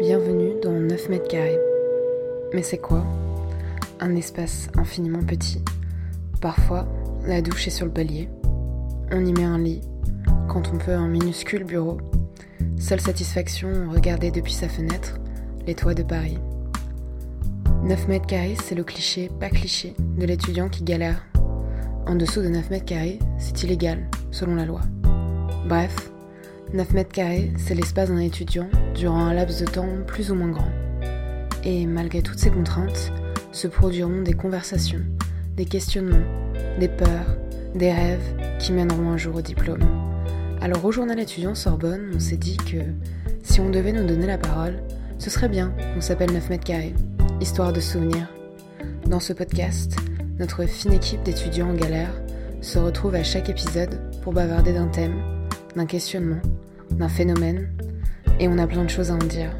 Bienvenue dans 9 mètres carrés. Mais c'est quoi? Un espace infiniment petit. Parfois, la douche est sur le palier. On y met un lit, quand on peut un minuscule bureau. Seule satisfaction, regarder depuis sa fenêtre les toits de Paris. 9 mètres carrés, c'est le cliché, pas cliché, de l'étudiant qui galère. En dessous de 9 mètres carrés, c'est illégal, selon la loi. Bref, 9 mètres carrés, c'est l'espace d'un étudiant durant un laps de temps plus ou moins grand. Et malgré toutes ces contraintes, se produiront des conversations, des questionnements, des peurs, des rêves qui mèneront un jour au diplôme. Alors au journal étudiant Sorbonne, on s'est dit que si on devait nous donner la parole, ce serait bien qu'on s'appelle 9 mètres carrés, histoire de souvenirs. Dans ce podcast, notre fine équipe d'étudiants en galère se retrouve à chaque épisode pour bavarder d'un thème, d'un questionnement, d'un phénomène, et on a plein de choses à en dire.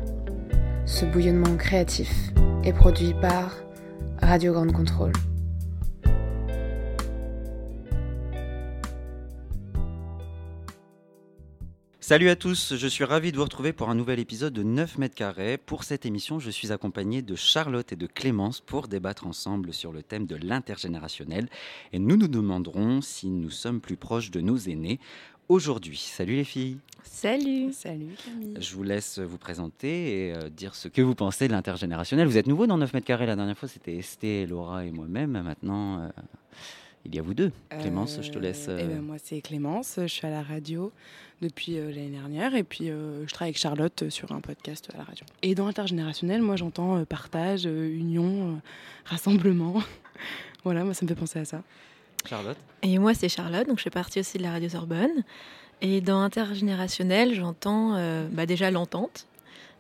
Ce bouillonnement créatif est produit par Radio Grande Contrôle. Salut à tous, je suis ravi de vous retrouver pour un nouvel épisode de 9 mètres carrés. Pour cette émission, je suis accompagné de Charlotte et de Clémence pour débattre ensemble sur le thème de l'intergénérationnel et nous nous demanderons si nous sommes plus proches de nos aînés aujourd'hui. Salut les filles. Salut. Salut Camille. Je vous laisse vous présenter et euh, dire ce que vous pensez de l'intergénérationnel. Vous êtes nouveau dans 9 mètres carrés. La dernière fois, c'était Esté, Laura et moi-même. Maintenant, euh, il y a vous deux. Clémence, je te laisse. Eh ben, moi, c'est Clémence. Je suis à la radio depuis euh, l'année dernière et puis je travaille avec Charlotte sur un podcast à la radio. Et dans l'intergénérationnel, moi, j'entends partage, union, rassemblement. voilà, moi, ça me fait penser à ça. Charlotte. Et moi, c'est Charlotte, donc je fais partie aussi de la radio Sorbonne. Et dans intergénérationnel, j'entends euh, bah déjà l'entente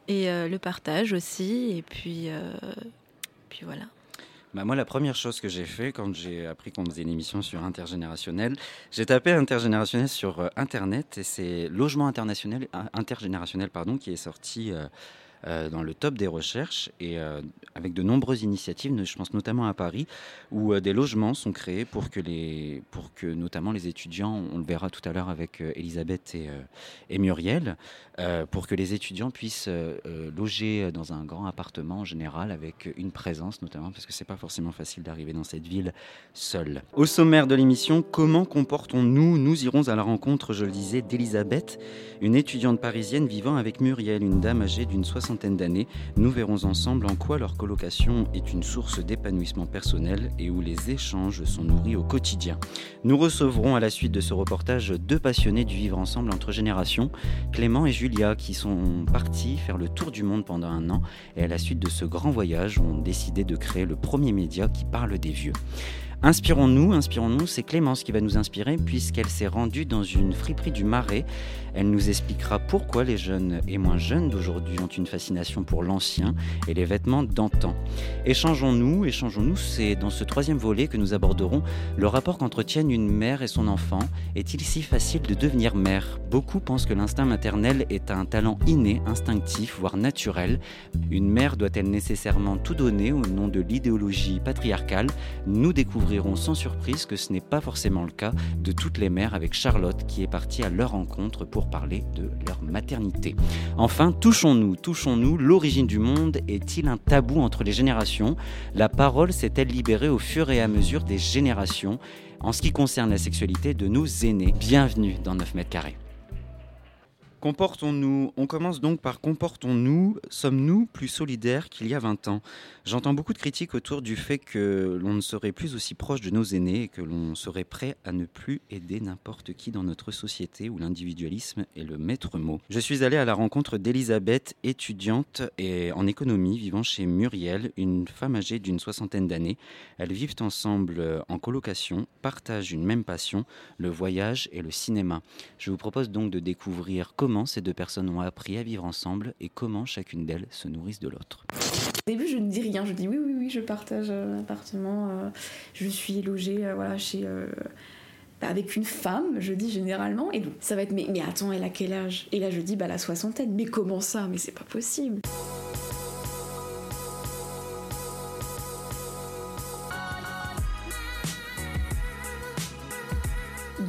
et euh, le partage aussi. Et puis, euh, puis voilà. Bah moi, la première chose que j'ai fait quand j'ai appris qu'on faisait une émission sur intergénérationnel, j'ai tapé intergénérationnel sur Internet et c'est Logement international, intergénérationnel pardon, qui est sorti euh, dans le top des recherches et euh, avec de nombreuses initiatives, je pense notamment à Paris, où euh, des logements sont créés pour que, les, pour que notamment les étudiants, on le verra tout à l'heure avec Elisabeth et, Muriel, pour que les étudiants puissent loger dans un grand appartement en général avec une présence notamment, parce que c'est pas forcément facile d'arriver dans cette ville seul. Au sommaire de l'émission, comment comportons-nous Nous irons à la rencontre, je le disais, d'Elisabeth, une étudiante parisienne vivant avec Muriel, une dame âgée d'une soixantaine d'années, nous verrons ensemble en quoi leur colocation est une source d'épanouissement personnel et où les échanges sont nourris au quotidien. Nous recevrons à la suite de ce reportage deux passionnés du vivre ensemble entre générations, Clément et Julia, qui sont partis faire le tour du monde pendant un an et à la suite de ce grand voyage ont décidé de créer le premier média qui parle des vieux. Inspirons-nous, inspirons-nous, c'est Clémence qui va nous inspirer puisqu'elle s'est rendue dans une friperie du Marais. Elle nous expliquera pourquoi les jeunes et moins jeunes d'aujourd'hui ont une fascination pour l'ancien et les vêtements d'antan. Échangeons-nous, échangeons-nous, c'est dans ce troisième volet que nous aborderons le rapport qu'entretiennent une mère et son enfant. Est-il si facile de devenir mère? Beaucoup pensent que l'instinct maternel est un talent inné, instinctif, voire naturel. Une mère doit-elle nécessairement tout donner au nom de l'idéologie patriarcale? Nous découvrons sans surprise que ce n'est pas forcément le cas de toutes les mères avec Charlotte qui est partie à leur rencontre pour parler de leur maternité. Enfin, touchons-nous, touchons-nous, l'origine du monde est-il un tabou entre les générations? La parole s'est-elle libérée au fur et à mesure des générations? En ce qui concerne la sexualité de nos aînés Bienvenue dans 9 mètres carrés. Comportons-nous On commence donc par comportons-nous Sommes-nous plus solidaires qu'il y a 20 ans? J'entends beaucoup de critiques autour du fait que l'on ne serait plus aussi proche de nos aînés et que l'on serait prêt à ne plus aider n'importe qui dans notre société où l'individualisme est le maître mot. Je suis allé à la rencontre d'Elisabeth, étudiante et en économie vivant chez Muriel, une femme âgée d'une soixantaine d'années. Elles vivent ensemble en colocation, partagent une même passion, le voyage et le cinéma. Je vous propose donc de découvrir comment comment ces deux personnes ont appris à vivre ensemble et comment chacune d'elles se nourrissent de l'autre. Au début, je ne dis rien. Je dis oui, oui, oui, je partage un appartement. Euh, je suis logée euh, voilà, chez, euh, avec une femme, je dis généralement. Et donc, ça va être mais, mais attends, elle a quel âge? Et là, je dis bah, la soixantaine. Mais comment ça? Mais c'est pas possible.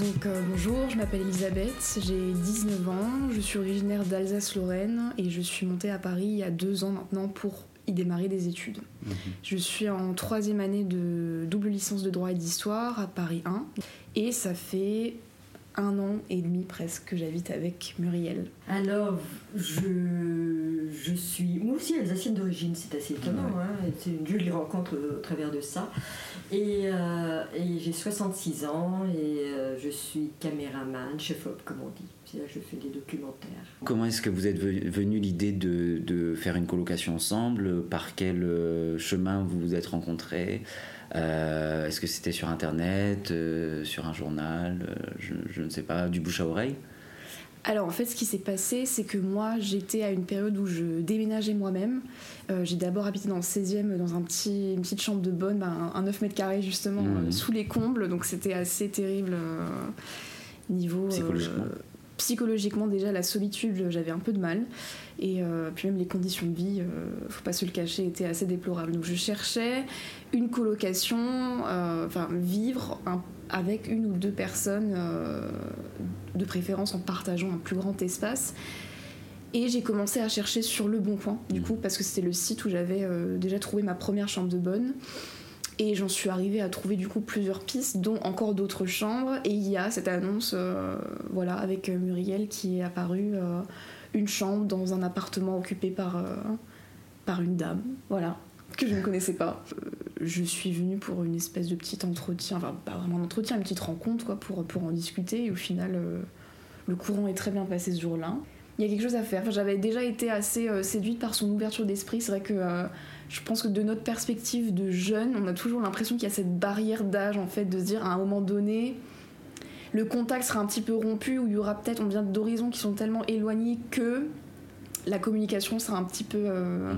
Donc euh, bonjour, je m'appelle Elisabeth, j'ai 19 ans, je suis originaire d'Alsace-Lorraine et je suis montée à Paris il y a deux ans maintenant pour y démarrer des études. Mhm. Je suis en troisième année de double licence de droit et d'histoire à Paris 1 et ça fait un an et demi presque que j'habite avec Muriel. Alors, je, je suis moi aussi alsacienne d'origine, c'est assez étonnant. Hein, c'est une jolie rencontre euh, au travers de ça. Et, euh, et j'ai 66 ans et euh, je suis caméraman, chef-op comme on dit. Que je fais des documentaires. Comment est-ce que vous êtes ve- venu l'idée de, de faire une colocation ensemble? Par quel chemin vous vous êtes rencontrés? Euh, Est-ce que c'était sur Internet, euh, sur un journal euh, je, je ne sais pas, du bouche à oreille? Alors en fait ce qui s'est passé c'est que moi j'étais à une période où je déménageais moi-même. Euh, j'ai d'abord habité dans le 16e dans un petit, une petite chambre de bonne, ben, un 9 mètres carrés justement euh, sous les combles. Donc c'était assez terrible niveau... Psychologiquement. psychologiquement déjà la solitude j'avais un peu de mal. Et euh, puis même les conditions de vie euh, faut pas se le cacher étaient assez déplorables. Donc je cherchais une colocation euh, enfin vivre un- avec une ou deux personnes euh, de préférence en partageant un plus grand espace. Et j'ai commencé à chercher sur le bon coin du coup parce que c'était le site où j'avais euh, déjà trouvé ma première chambre de bonne. Et j'en suis arrivée à trouver du coup plusieurs pistes, dont encore d'autres chambres. Et il y a cette annonce, euh, voilà, avec Muriel qui est apparue, euh, une chambre dans un appartement occupé par, euh, par une dame, voilà, que je ne connaissais pas. Euh, je suis venue pour une espèce de petit entretien, enfin pas vraiment un entretien, une petite rencontre quoi, pour, pour en discuter. Et au final, euh, le courant est très bien passé ce jour-là. Il y a quelque chose à faire. Enfin, J'avais déjà été assez euh, séduite par son ouverture d'esprit. C'est vrai que je pense que de notre perspective de jeune, on a toujours l'impression qu'il y a cette barrière d'âge en fait, de se dire à un moment donné, le contact sera un petit peu rompu, ou il y aura peut-être, on vient d'horizons qui sont tellement éloignés que la communication sera un petit peu euh,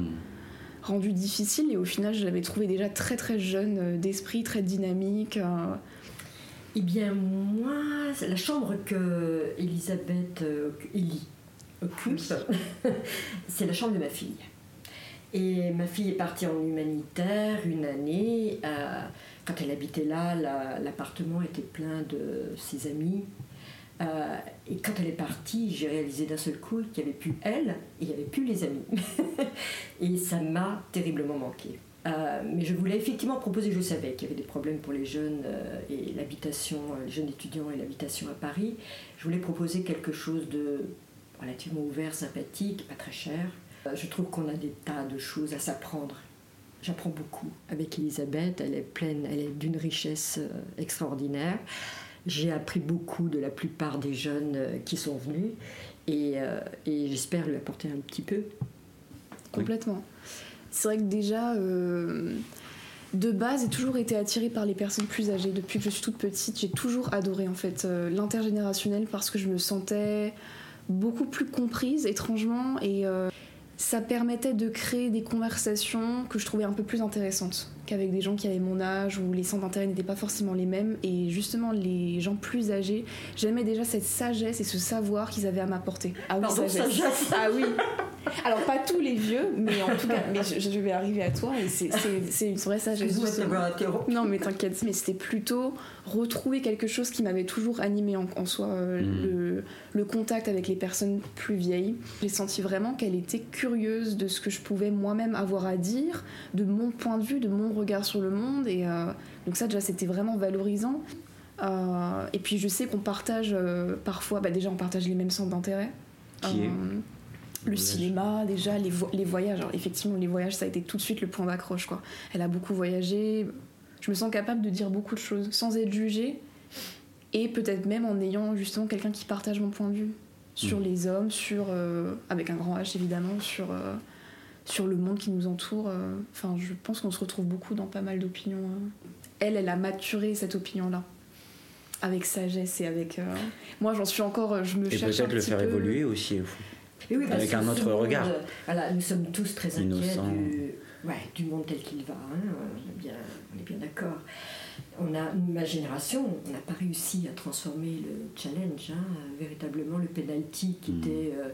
Rendue difficile. Et au final, je l'avais trouvé déjà très très jeune euh, d'esprit, très dynamique. euh, Eh bien, moi, la chambre que Elisabeth euh, Elie occupe, c'est la chambre de ma fille. Et ma fille est partie en humanitaire une année. euh, quand elle habitait là, la- l'appartement était plein de ses amis. Euh, et quand elle est partie, j'ai réalisé d'un seul coup qu'il n'y avait plus elle et il n'y avait plus les amis. et ça m'a terriblement manqué. Euh, mais je voulais effectivement proposer, je savais qu'il y avait des problèmes pour les jeunes euh, et l'habitation, les jeunes étudiants et l'habitation à Paris. Je voulais proposer quelque chose de relativement ouvert, sympathique, pas très cher. Je trouve qu'on a des tas de choses à s'apprendre. J'apprends beaucoup avec Elisabeth, elle est pleine, elle est d'une richesse extraordinaire. J'ai appris beaucoup de la plupart des jeunes euh, qui sont venus et, euh, et j'espère lui apporter un petit peu. Complètement. C'est vrai que déjà, euh, de base, j'ai toujours été attirée par les personnes plus âgées. Depuis que je suis toute petite, j'ai toujours adoré en fait euh, l'intergénérationnel parce que je me sentais beaucoup plus comprise étrangement et euh, ça permettait de créer des conversations que je trouvais un peu plus intéressantes qu'avec des gens qui avaient mon âge où les centres d'intérêt n'étaient pas forcément les mêmes et justement les gens plus âgés j'aimais déjà cette sagesse et ce savoir qu'ils avaient à m'apporter ah oui Pardon, sagesse. ah oui alors pas tous les vieux mais en tout cas mais je, je vais arriver à toi et c'est- une vraie sagesse. Non, mais t'inquiète, mais c'était plutôt retrouver quelque chose qui m'avait toujours animé en, en soi, euh, le, le contact avec les personnes plus vieilles. J'ai senti vraiment qu'elle était curieuse de ce que je pouvais moi-même avoir à dire, de mon point de vue, de mon regard sur le monde, et euh, donc ça déjà c'était vraiment valorisant. Euh, et puis je sais qu'on partage euh, parfois, bah déjà on partage les mêmes centres d'intérêt. Qui est le Voyage. cinéma, déjà, les, vo- les voyages. Alors, effectivement, les voyages, ça a été tout de suite le point d'accroche. quoi. Elle a beaucoup voyagé. Je me sens capable de dire beaucoup de choses sans être jugée. Et peut-être même en ayant justement quelqu'un qui partage mon point de vue sur Mm. les hommes, sur, euh, avec un grand H évidemment, sur, euh, sur le monde qui nous entoure. euh. Enfin, je pense qu'on se retrouve beaucoup dans pas mal d'opinions. euh. Elle, elle a maturé cette opinion-là. Avec sagesse et avec. euh, Moi, j'en suis encore. Je me Et cherche un peut-être le faire peu. évoluer aussi. Et oui, Avec un autre monde, regard. Voilà, nous sommes tous très inquiets du, ouais, du monde tel qu'il va. hein, on est bien, on est bien d'accord. On a, ma génération, on n'a pas réussi à transformer le challenge, hein, véritablement le penalty qui Mm. était euh,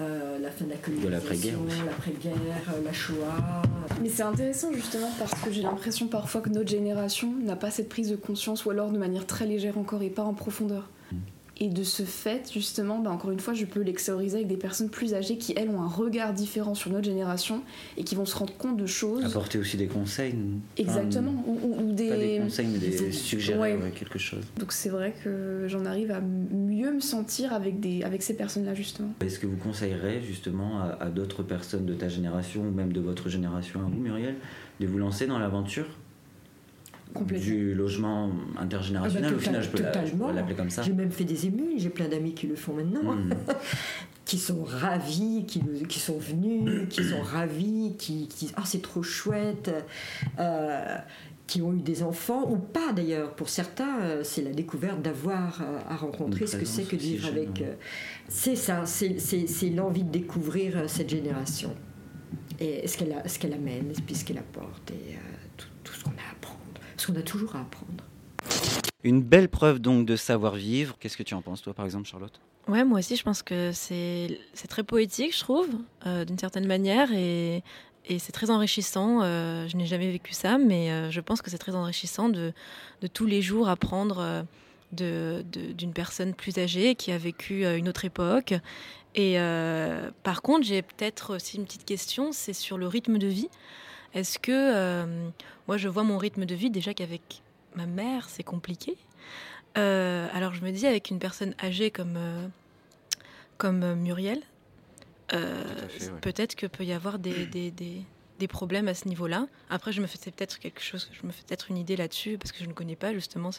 euh, la fin de la colonisation, l'après-guerre l'après-guerre, euh, la Shoah. Mais c'est intéressant justement parce que j'ai l'impression parfois que notre génération n'a pas cette prise de conscience ou alors de manière très légère encore et pas en profondeur. Et de ce fait, justement, bah, encore une fois, je peux l'extérioriser avec des personnes plus âgées qui, elles, ont un regard différent sur notre génération et qui vont se rendre compte de choses. Apporter aussi des conseils. Exactement. ou, des... Pas des conseils, mais des suggérer quelque chose. Donc c'est vrai que j'en arrive à mieux me sentir avec, des, avec ces personnes-là, justement. Est-ce que vous conseillerez, justement, à, à d'autres personnes de ta génération ou même de votre génération à vous, Muriel, de vous lancer dans l'aventure? Du logement intergénérationnel, ah bah, au final, je peux l'appeler comme ça. J'ai même fait des émules, j'ai plein d'amis qui le font maintenant. Hmm. qui sont ravis, qui, qui, sont venus, qui sont ravis, qui, disent Ah, c'est trop chouette, euh, qui ont eu des enfants, ou pas d'ailleurs. Pour certains, euh, c'est la découverte d'avoir euh, à rencontrer ce que c'est que de vivre avec. c'est ça, c'est l'envie de découvrir cette génération et ce qu'elle amène, puis ce qu'elle apporte, et tout, tout ce qu'on a parce qu'on a toujours à apprendre. Une belle preuve donc de savoir-vivre. Qu'est-ce que tu en penses, toi, par exemple, Charlotte? Ouais, moi aussi, je pense que c'est très poétique, je trouve, euh, d'une certaine manière, et, et c'est très enrichissant. Euh, je n'ai jamais vécu ça, mais euh, je pense que c'est très enrichissant de, de, tous les jours apprendre d'une de, personne plus âgée qui a vécu une autre époque. Et par contre, j'ai peut-être aussi une petite question, c'est sur le rythme de vie. Est-ce que euh, moi je vois mon rythme de vie déjà qu'avec ma mère c'est compliqué. Euh, alors je me dis avec une personne âgée comme euh, comme Muriel, peut-être que peut y avoir des, des, des, des problèmes à ce niveau-là. Après je me fais peut-être quelque chose, je me fais peut-être une idée là-dessus parce que je ne connais pas justement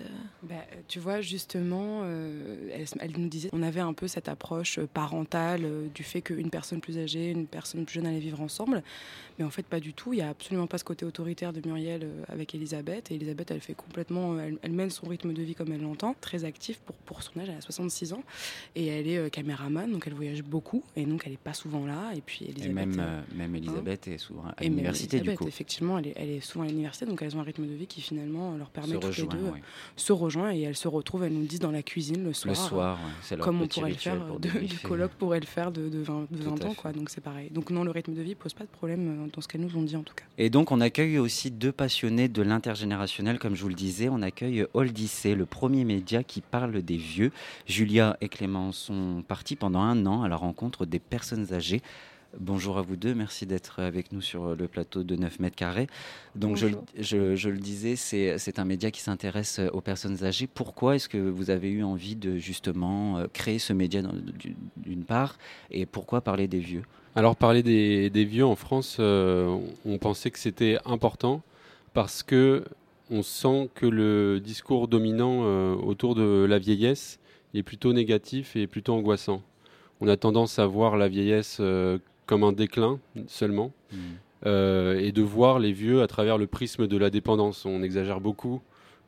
euh, bah, tu vois, justement, euh, elle, nous disait on avait un peu cette approche parentale euh, du fait qu'une personne plus âgée, une personne plus jeune allaient vivre ensemble. Mais en fait, pas du tout. Il n'y a absolument pas ce côté autoritaire de Muriel avec Elisabeth. Et Elisabeth, elle fait complètement. Elle, mène son rythme de vie comme elle l'entend, très active pour, pour son âge. Elle a 66 ans. Et elle est caméraman, donc elle voyage beaucoup. Et donc, elle n'est pas souvent là. Et puis, Elisabeth. Et même, même hein Elisabeth est souvent à l'université, du coup. Effectivement, elle est, elle est souvent à l'université. Donc, elles ont un rythme de vie qui, finalement, leur permet toutes les deux se rejoint et elles se retrouvent, elles nous disent dans la cuisine le soir. Le soir, c'est Comme on pourrait le faire, de, du colloque pourrait le faire de, de 20, de 20 ans, quoi. Donc c'est pareil. Donc non, le rythme de vie pose pas de problème euh, dans ce qu'elles nous ont dit en tout cas. Et donc on accueille aussi deux passionnés de l'intergénérationnel, comme je vous le disais. On accueille Oldissé, le premier média qui parle des vieux. Julia et Clément sont partis pendant un an à la rencontre des personnes âgées. Bonjour à vous deux, merci d'être avec nous sur le plateau de 9 mètres carrés. Donc je, le disais, c'est un média qui s'intéresse aux personnes âgées. Pourquoi est-ce que vous avez eu envie de justement euh, créer ce média d'une part? Et pourquoi parler des vieux? Alors parler des, vieux en France, euh, on pensait que c'était important parce que on sent que le discours dominant euh, autour de la vieillesse est plutôt négatif et plutôt angoissant. On a tendance à voir la vieillesse comme un déclin seulement, hmm. euh, et de voir les vieux à travers le prisme de la dépendance. On exagère beaucoup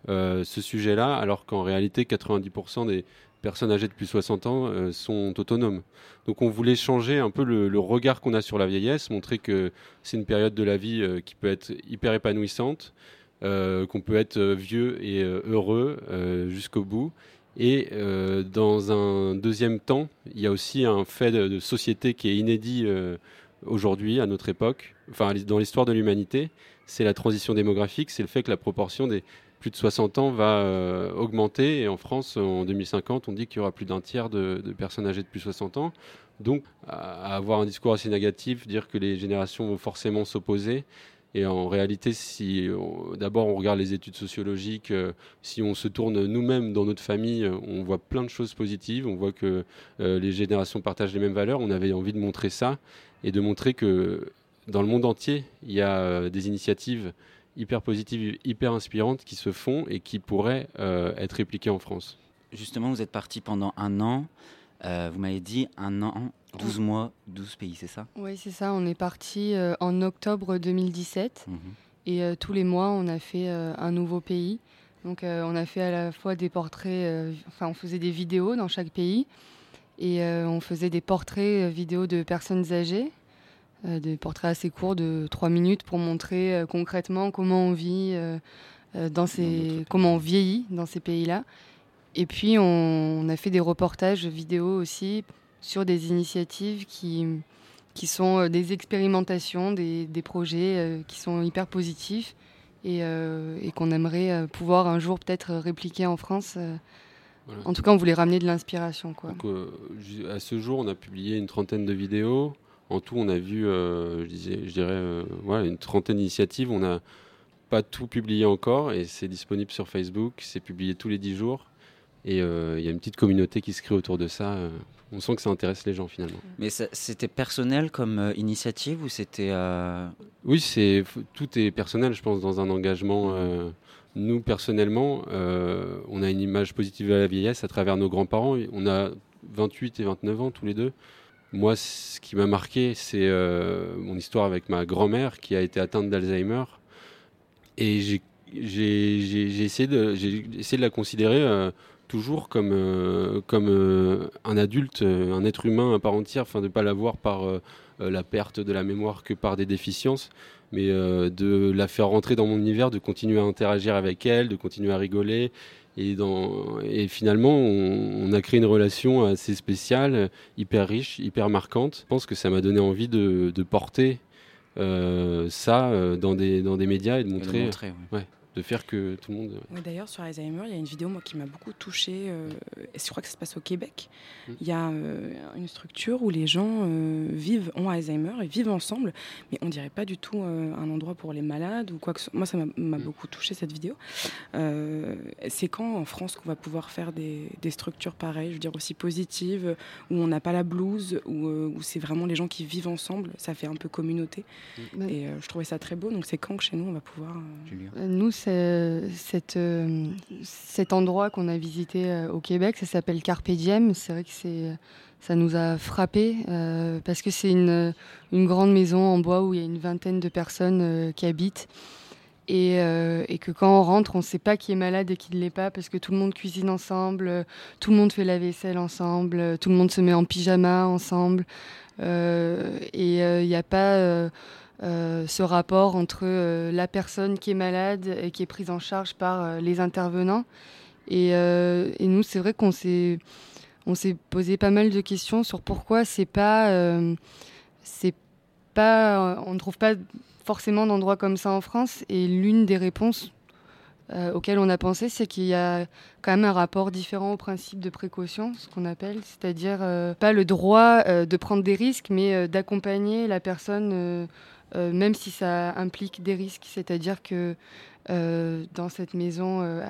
euh, ce sujet-là, alors qu'en réalité, 90% des personnes âgées de plus de 60 ans euh, sont autonomes. Donc on voulait changer un peu le, regard qu'on a sur la vieillesse, montrer que c'est une période de la vie qui peut être hyper épanouissante, qu'on peut être vieux et heureux jusqu'au bout, et euh, dans un deuxième temps, il y a aussi un fait de, société qui est inédit euh, aujourd'hui, à notre époque, enfin dans l'histoire de l'humanité, c'est la transition démographique, c'est le fait que la proportion des plus de 60 ans va euh, augmenter. Et en France, en 2050, on dit qu'il y aura plus d'un tiers de, personnes âgées de plus de 60 ans. Donc, avoir un discours assez négatif, dire que les générations vont forcément s'opposer, et en réalité, si d'abord on regarde les études sociologiques, euh, si on se tourne nous-mêmes dans notre famille, euh, on voit plein de choses positives. On voit que les générations partagent les mêmes valeurs. On avait envie de montrer ça et de montrer que dans le monde entier, il y a des initiatives hyper positives, hyper inspirantes qui se font et qui pourraient être répliquées en France. Justement, vous êtes parti pendant un an. vous m'avez dit un an 12 mois, 12 pays, c'est ça? Oui, c'est ça. On est parti euh, en octobre 2017. Mhm. Et euh, tous les mois, on a fait euh, un nouveau pays. Donc, on a fait à la fois des portraits, enfin, on faisait des vidéos dans chaque pays. Et on faisait des portraits vidéo de personnes âgées. Des portraits assez courts de 3 minutes pour montrer concrètement comment on vit, dans ces, comment on vieillit dans ces pays-là. Et puis, on, on a fait des reportages vidéo aussi sur des initiatives qui, qui sont euh, des expérimentations, des, des projets euh, qui sont hyper positifs et, euh, et qu'on aimerait pouvoir un jour peut-être répliquer en France En tout cas, on voulait ramener de l'inspiration. Quoi. à ce jour, on a publié une trentaine de vidéos. En tout, on a vu, je, disais, je dirais, voilà, une trentaine d'initiatives. On n'a pas tout publié encore et c'est disponible sur Facebook. C'est publié tous les dix jours. Et il y a une petite communauté qui se crée autour de ça on sent que ça intéresse les gens finalement. Mais c'était personnel comme euh, initiative ou c'était euh, Oui, c'est tout est personnel, je pense, dans un engagement. Euh, nous personnellement, on a une image positive de la vieillesse à travers nos grands-parents. On a 28 et 29 ans tous les deux. Moi, ce qui m'a marqué, c'est mon histoire avec ma grand-mère qui a été atteinte d'Alzheimer. Et j'ai essayé, de, la considérer toujours comme, euh, euh, un adulte, euh, un être humain à part entière, enfin de ne pas la voir par la perte de la mémoire que par des déficiences, mais de la faire rentrer dans mon univers, de continuer à interagir avec elle, de continuer à rigoler. Et, dans, et finalement, on, a créé une relation assez spéciale, hyper riche, hyper marquante. Je pense que ça m'a donné envie de, de porter ça dans, des, dans des médias et de montrer. ouais de faire que tout le monde. Oui, D'ailleurs, sur Alzheimer, il y a une vidéo moi, qui m'a beaucoup touchée. Euh, et je crois que ça se passe au Québec. Mm. Il y a euh, une structure où les gens euh, vivent, ont Alzheimer et vivent ensemble, mais on dirait pas du tout un endroit pour les malades ou quoi que ce soit. Moi, ça m'a mm. beaucoup touché cette vidéo. c'est quand en France qu'on va pouvoir faire des, des, structures pareilles, je veux dire aussi positives, où on n'a pas la blouse, où, où c'est vraiment les gens qui vivent ensemble. Ça fait un peu communauté. Mm. Et je trouvais ça très beau. Donc c'est quand que chez nous on va pouvoir. Nous, euh, cet endroit qu'on a visité euh, au Québec, ça s'appelle Carpe Diem. C'est vrai que c'est, ça nous a frappé euh, parce que c'est une, une, grande maison en bois où il y a une vingtaine de personnes qui habitent. Et, et, que quand on rentre, on ne sait pas qui est malade et qui ne l'est pas parce que tout le monde cuisine ensemble, tout le monde fait la vaisselle ensemble, tout le monde se met en pyjama ensemble. et il n'y a pas euh, ce rapport entre euh, la personne qui est malade et qui est prise en charge par euh, les intervenants. Et, nous, c'est vrai qu'on s'est on s'est posé pas mal de questions sur pourquoi c'est pas c'est pas on ne trouve pas forcément d'endroits comme ça en France. Et l'une des réponses auxquelles on a pensé, c'est qu'il y a quand même un rapport différent au principe de précaution, ce qu'on appelle, c'est-à-dire pas le droit de prendre des risques, mais d'accompagner la personne même si ça implique des risques. C'est-à-dire que euh, dans cette maison, euh,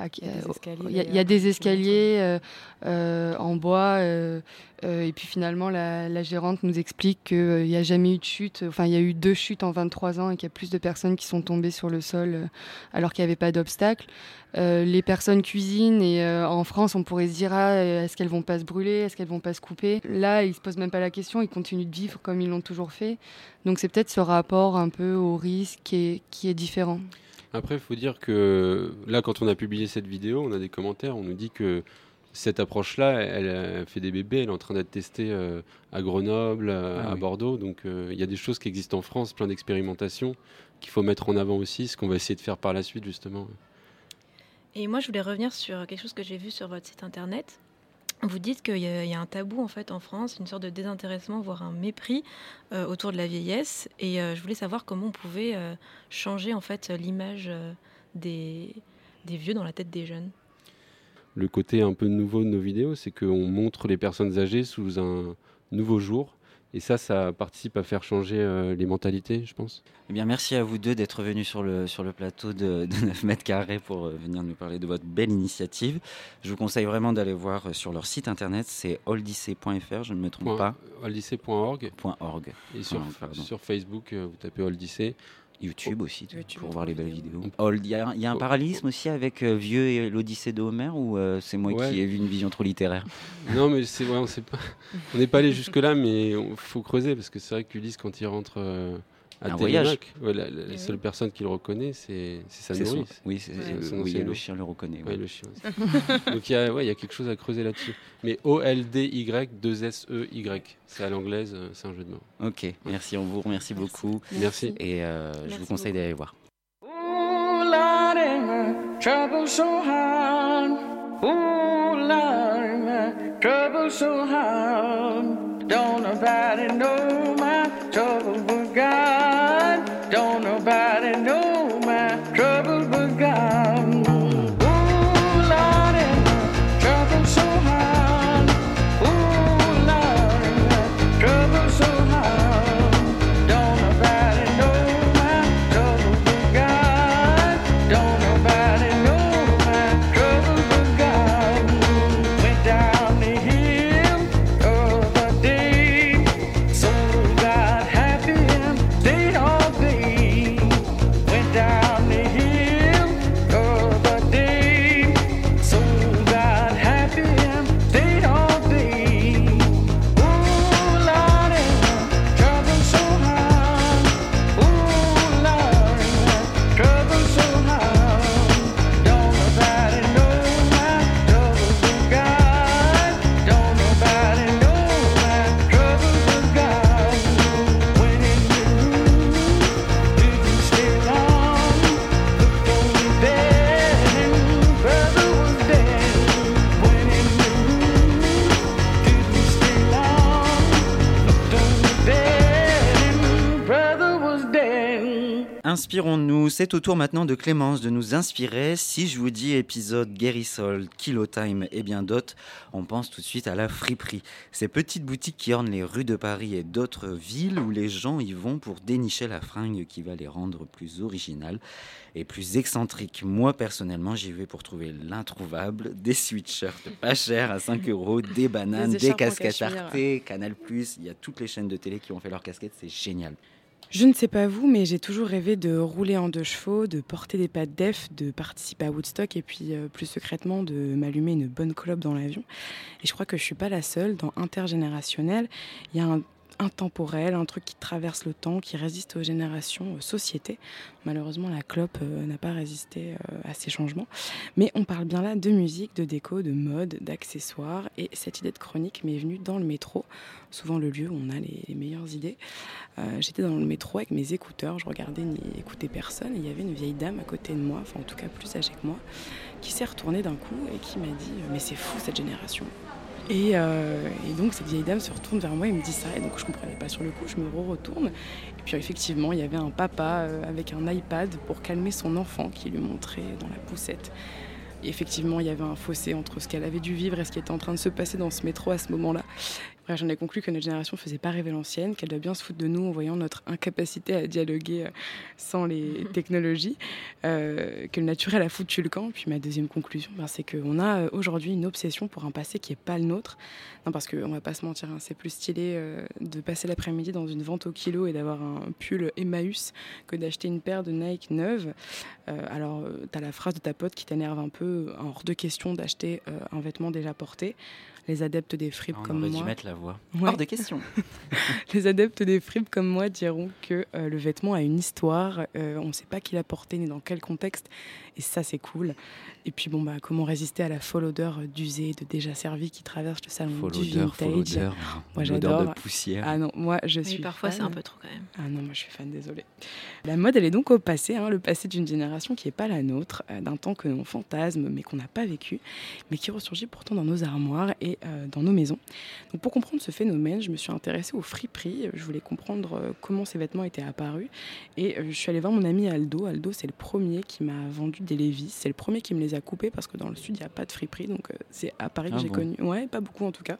il y, a des escaliers en bois. et puis finalement, la, gérante nous explique qu'il n'y a jamais eu de chute. Enfin, il y a eu deux chutes en 23 ans et qu'il y a plus de personnes qui sont tombées sur le sol alors qu'il n'y avait pas d'obstacle. les personnes cuisinent et en France, on pourrait se dire ah, est-ce qu'elles vont pas se brûler, est-ce qu'elles vont pas se couper? Là, ils se posent même pas la question, ils continuent de vivre comme ils l'ont toujours fait. Donc c'est peut-être ce rapport un peu au risque qui est, qui est différent. Après, il faut dire que là, quand on a publié cette vidéo, on a des commentaires, on nous dit que cette approche-là, elle, fait des bébés, elle est en train d'être testée euh, à Grenoble, à, ah Bordeaux. Donc euh, il y a des choses qui existent en France, plein d'expérimentations qu'il faut mettre en avant aussi, ce qu'on va essayer de faire par la suite justement. Et moi, je voulais revenir sur quelque chose que j'ai vu sur votre site internet. Vous dites qu'il y, a un tabou en fait en France, une sorte de désintéressement, voire un mépris euh, autour de la vieillesse. Et euh, je voulais savoir comment on pouvait euh, changer en fait l'image des, des, vieux dans la tête des jeunes. Le côté un peu nouveau de nos vidéos, c'est qu'on montre les personnes âgées sous un nouveau jour et ça, ça participe à faire changer euh, les mentalités, je pense. Eh bien, merci à vous deux d'être venus sur le, sur le plateau de, 9 mètres carrés pour euh, venir nous parler de votre belle initiative. Je vous conseille vraiment d'aller voir euh, sur leur site internet, c'est oldissey.fr, je ne me trompe pas. oldissey.org. Et sur, sur Facebook, vous tapez Oldissey. YouTube aussi, pour voir les belles vidéos. Il y, a un parallélisme aussi avec euh, Vieux et l'Odyssée de Homer ou euh, c'est moi qui ai vu une vision trop littéraire? Non, mais c'est on n'est pas allé jusque là, mais il faut creuser parce que c'est vrai qu'Ulysse quand il rentre euh, un voyage. la, seule personne qui le reconnaît, c'est sa nourrice. Oui, c'est le chien le reconnaît. le chien. Donc il y, a, y a quelque chose à creuser là-dessus. Mais O-L-D-Y, 2-S-E-Y. C'est à l'anglaise, euh, c'est un jeu de mots. Ok, merci, on vous remercie beaucoup. Merci. Et euh, je vous conseille d'aller voir. Nobody know my trouble but God. Don't nobody know my Don't nobody know. C'est au tour maintenant de Clémence de nous inspirer. Si je vous dis épisode Guérissol, Kilo Time et bien d'autres, on pense tout de suite à la friperie. Ces petites boutiques qui ornent les rues de Paris et d'autres villes où les gens y vont pour dénicher la fringue qui va les rendre plus originales et plus excentriques. Moi, personnellement, j'y vais pour trouver l'introuvable, des sweatshirts pas chers à 5 euros, des bananes, des, casquettes Arte, Canal+, il y a toutes les chaînes de télé qui ont fait leurs casquettes, c'est génial. Je ne sais pas vous, mais j'ai toujours rêvé de rouler en deux chevaux, de porter des pattes def, de participer à Woodstock et puis euh, plus secrètement de m'allumer une bonne clope dans l'avion. Et je crois que je suis pas la seule. Dans Intergénérationnel, il y a un intemporel, un truc qui traverse le temps, qui résiste aux générations, aux sociétés. Malheureusement, la clope euh, n'a pas résisté euh, à ces changements. Mais on parle bien là de musique, de déco, de mode, d'accessoires. Et cette idée de chronique m'est venue dans le métro, souvent le lieu où on a les, meilleures idées. Euh, j'étais dans le métro avec mes écouteurs, je regardais ni écoutais personne. Il y avait une vieille dame à côté de moi, enfin en tout cas plus âgée que moi, qui s'est retournée d'un coup et qui m'a dit Mais c'est fou cette génération. Euh, et, donc cette vieille dame se retourne vers moi et me dit ça. Et donc je comprenais pas sur le coup, je me re-retourne. Et puis effectivement, il y avait un papa euh, avec un iPad pour calmer son enfant qui lui montrait dans la poussette. Et effectivement, il y avait un fossé entre ce qu'elle avait dû vivre et ce qui était en train de se passer dans ce métro à ce moment-là j'en ai conclu que notre génération ne faisait pas rêver l'ancienne, qu'elle doit bien se foutre de nous en voyant notre incapacité à dialoguer euh, sans les technologies, euh, que le naturel a foutu le camp. Puis ma deuxième conclusion, ben, c'est qu'on a euh, aujourd'hui une obsession pour un passé qui n'est pas le nôtre. Non, parce qu'on va pas se mentir, hein, c'est plus stylé de passer l'après-midi dans une vente au kilo et d'avoir un pull Emmaüs que d'acheter une paire de Nike neuve. alors, tu as la phrase de ta pote qui t'énerve un peu, hors de question d'acheter un vêtement déjà porté les adeptes des fripes comme moi. mettre la voix. Hors de question. les adeptes des fripes comme moi diront que euh, le vêtement a une histoire. Euh, on ne sait pas qui l'a porté ni dans quel contexte. Et ça, c'est cool. Et puis, bon, bah, comment résister à la folle odeur d'usé, de déjà servi qui traverse le salon folle du odeur, vintage. Odeur, moi, j'adore. de poussière. Ah non, moi, je suis. parfois, c'est un peu trop quand même. Ah non, moi, je suis fan, désolée. La mode, elle est donc au passé, hein, le passé d'une génération qui n'est pas la nôtre, euh, d'un temps que l'on fantasme, mais qu'on n'a pas vécu, mais qui ressurgit pourtant dans nos armoires et euh, dans nos maisons. Donc, pour comprendre ce phénomène, je me suis intéressée au friperies. Je voulais comprendre euh, comment ces vêtements étaient apparus. Et je suis allée voir mon ami Aldo. Aldo, c'est le premier qui m'a vendu des Levi's c'est le premier qui me les a coupés parce que dans le sud, il n'y a pas de friperie. Donc, euh, c'est à Paris que ah j'ai connu. Ouais, pas beaucoup en tout cas.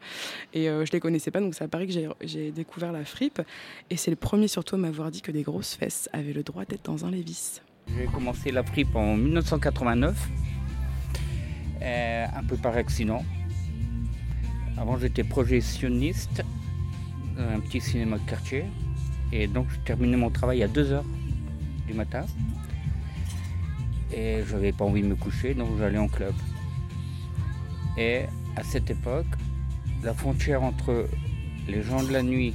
Et euh, je les connaissais pas. Donc, c'est à Paris que j'ai découvert la fripe. Et c'est le premier surtout à m'avoir dit que des grosses fesses avaient le droit d'être dans un Levis. J'ai commencé la fripe en 1989, euh, un peu par accident. Avant, j'étais projectionniste dans un petit cinéma de quartier. Et donc, je terminais mon travail à 2h du matin. Et je n'avais pas envie de me coucher, donc j'allais en club. Et à cette époque, la frontière entre les gens de la nuit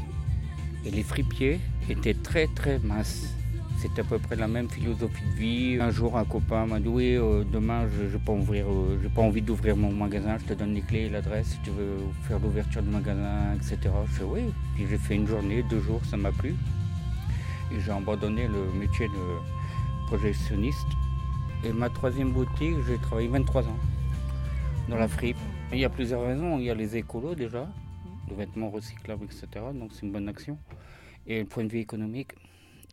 et les fripiers était très très mince. C'était à peu près la même philosophie de vie. Un jour, un copain m'a dit Oui, euh, demain, je n'ai pas, euh, pas envie d'ouvrir mon magasin, je te donne les clés et l'adresse si tu veux faire l'ouverture du magasin, etc. Je fais Oui. Puis j'ai fait une journée, deux jours, ça m'a plu. Et j'ai abandonné le métier de projectionniste et ma troisième boutique, j'ai travaillé 23 ans dans la fripe. il y a plusieurs raisons. Il y a les écolos déjà, les vêtements recyclables, etc. Donc c'est une bonne action. Et le point de vue économique,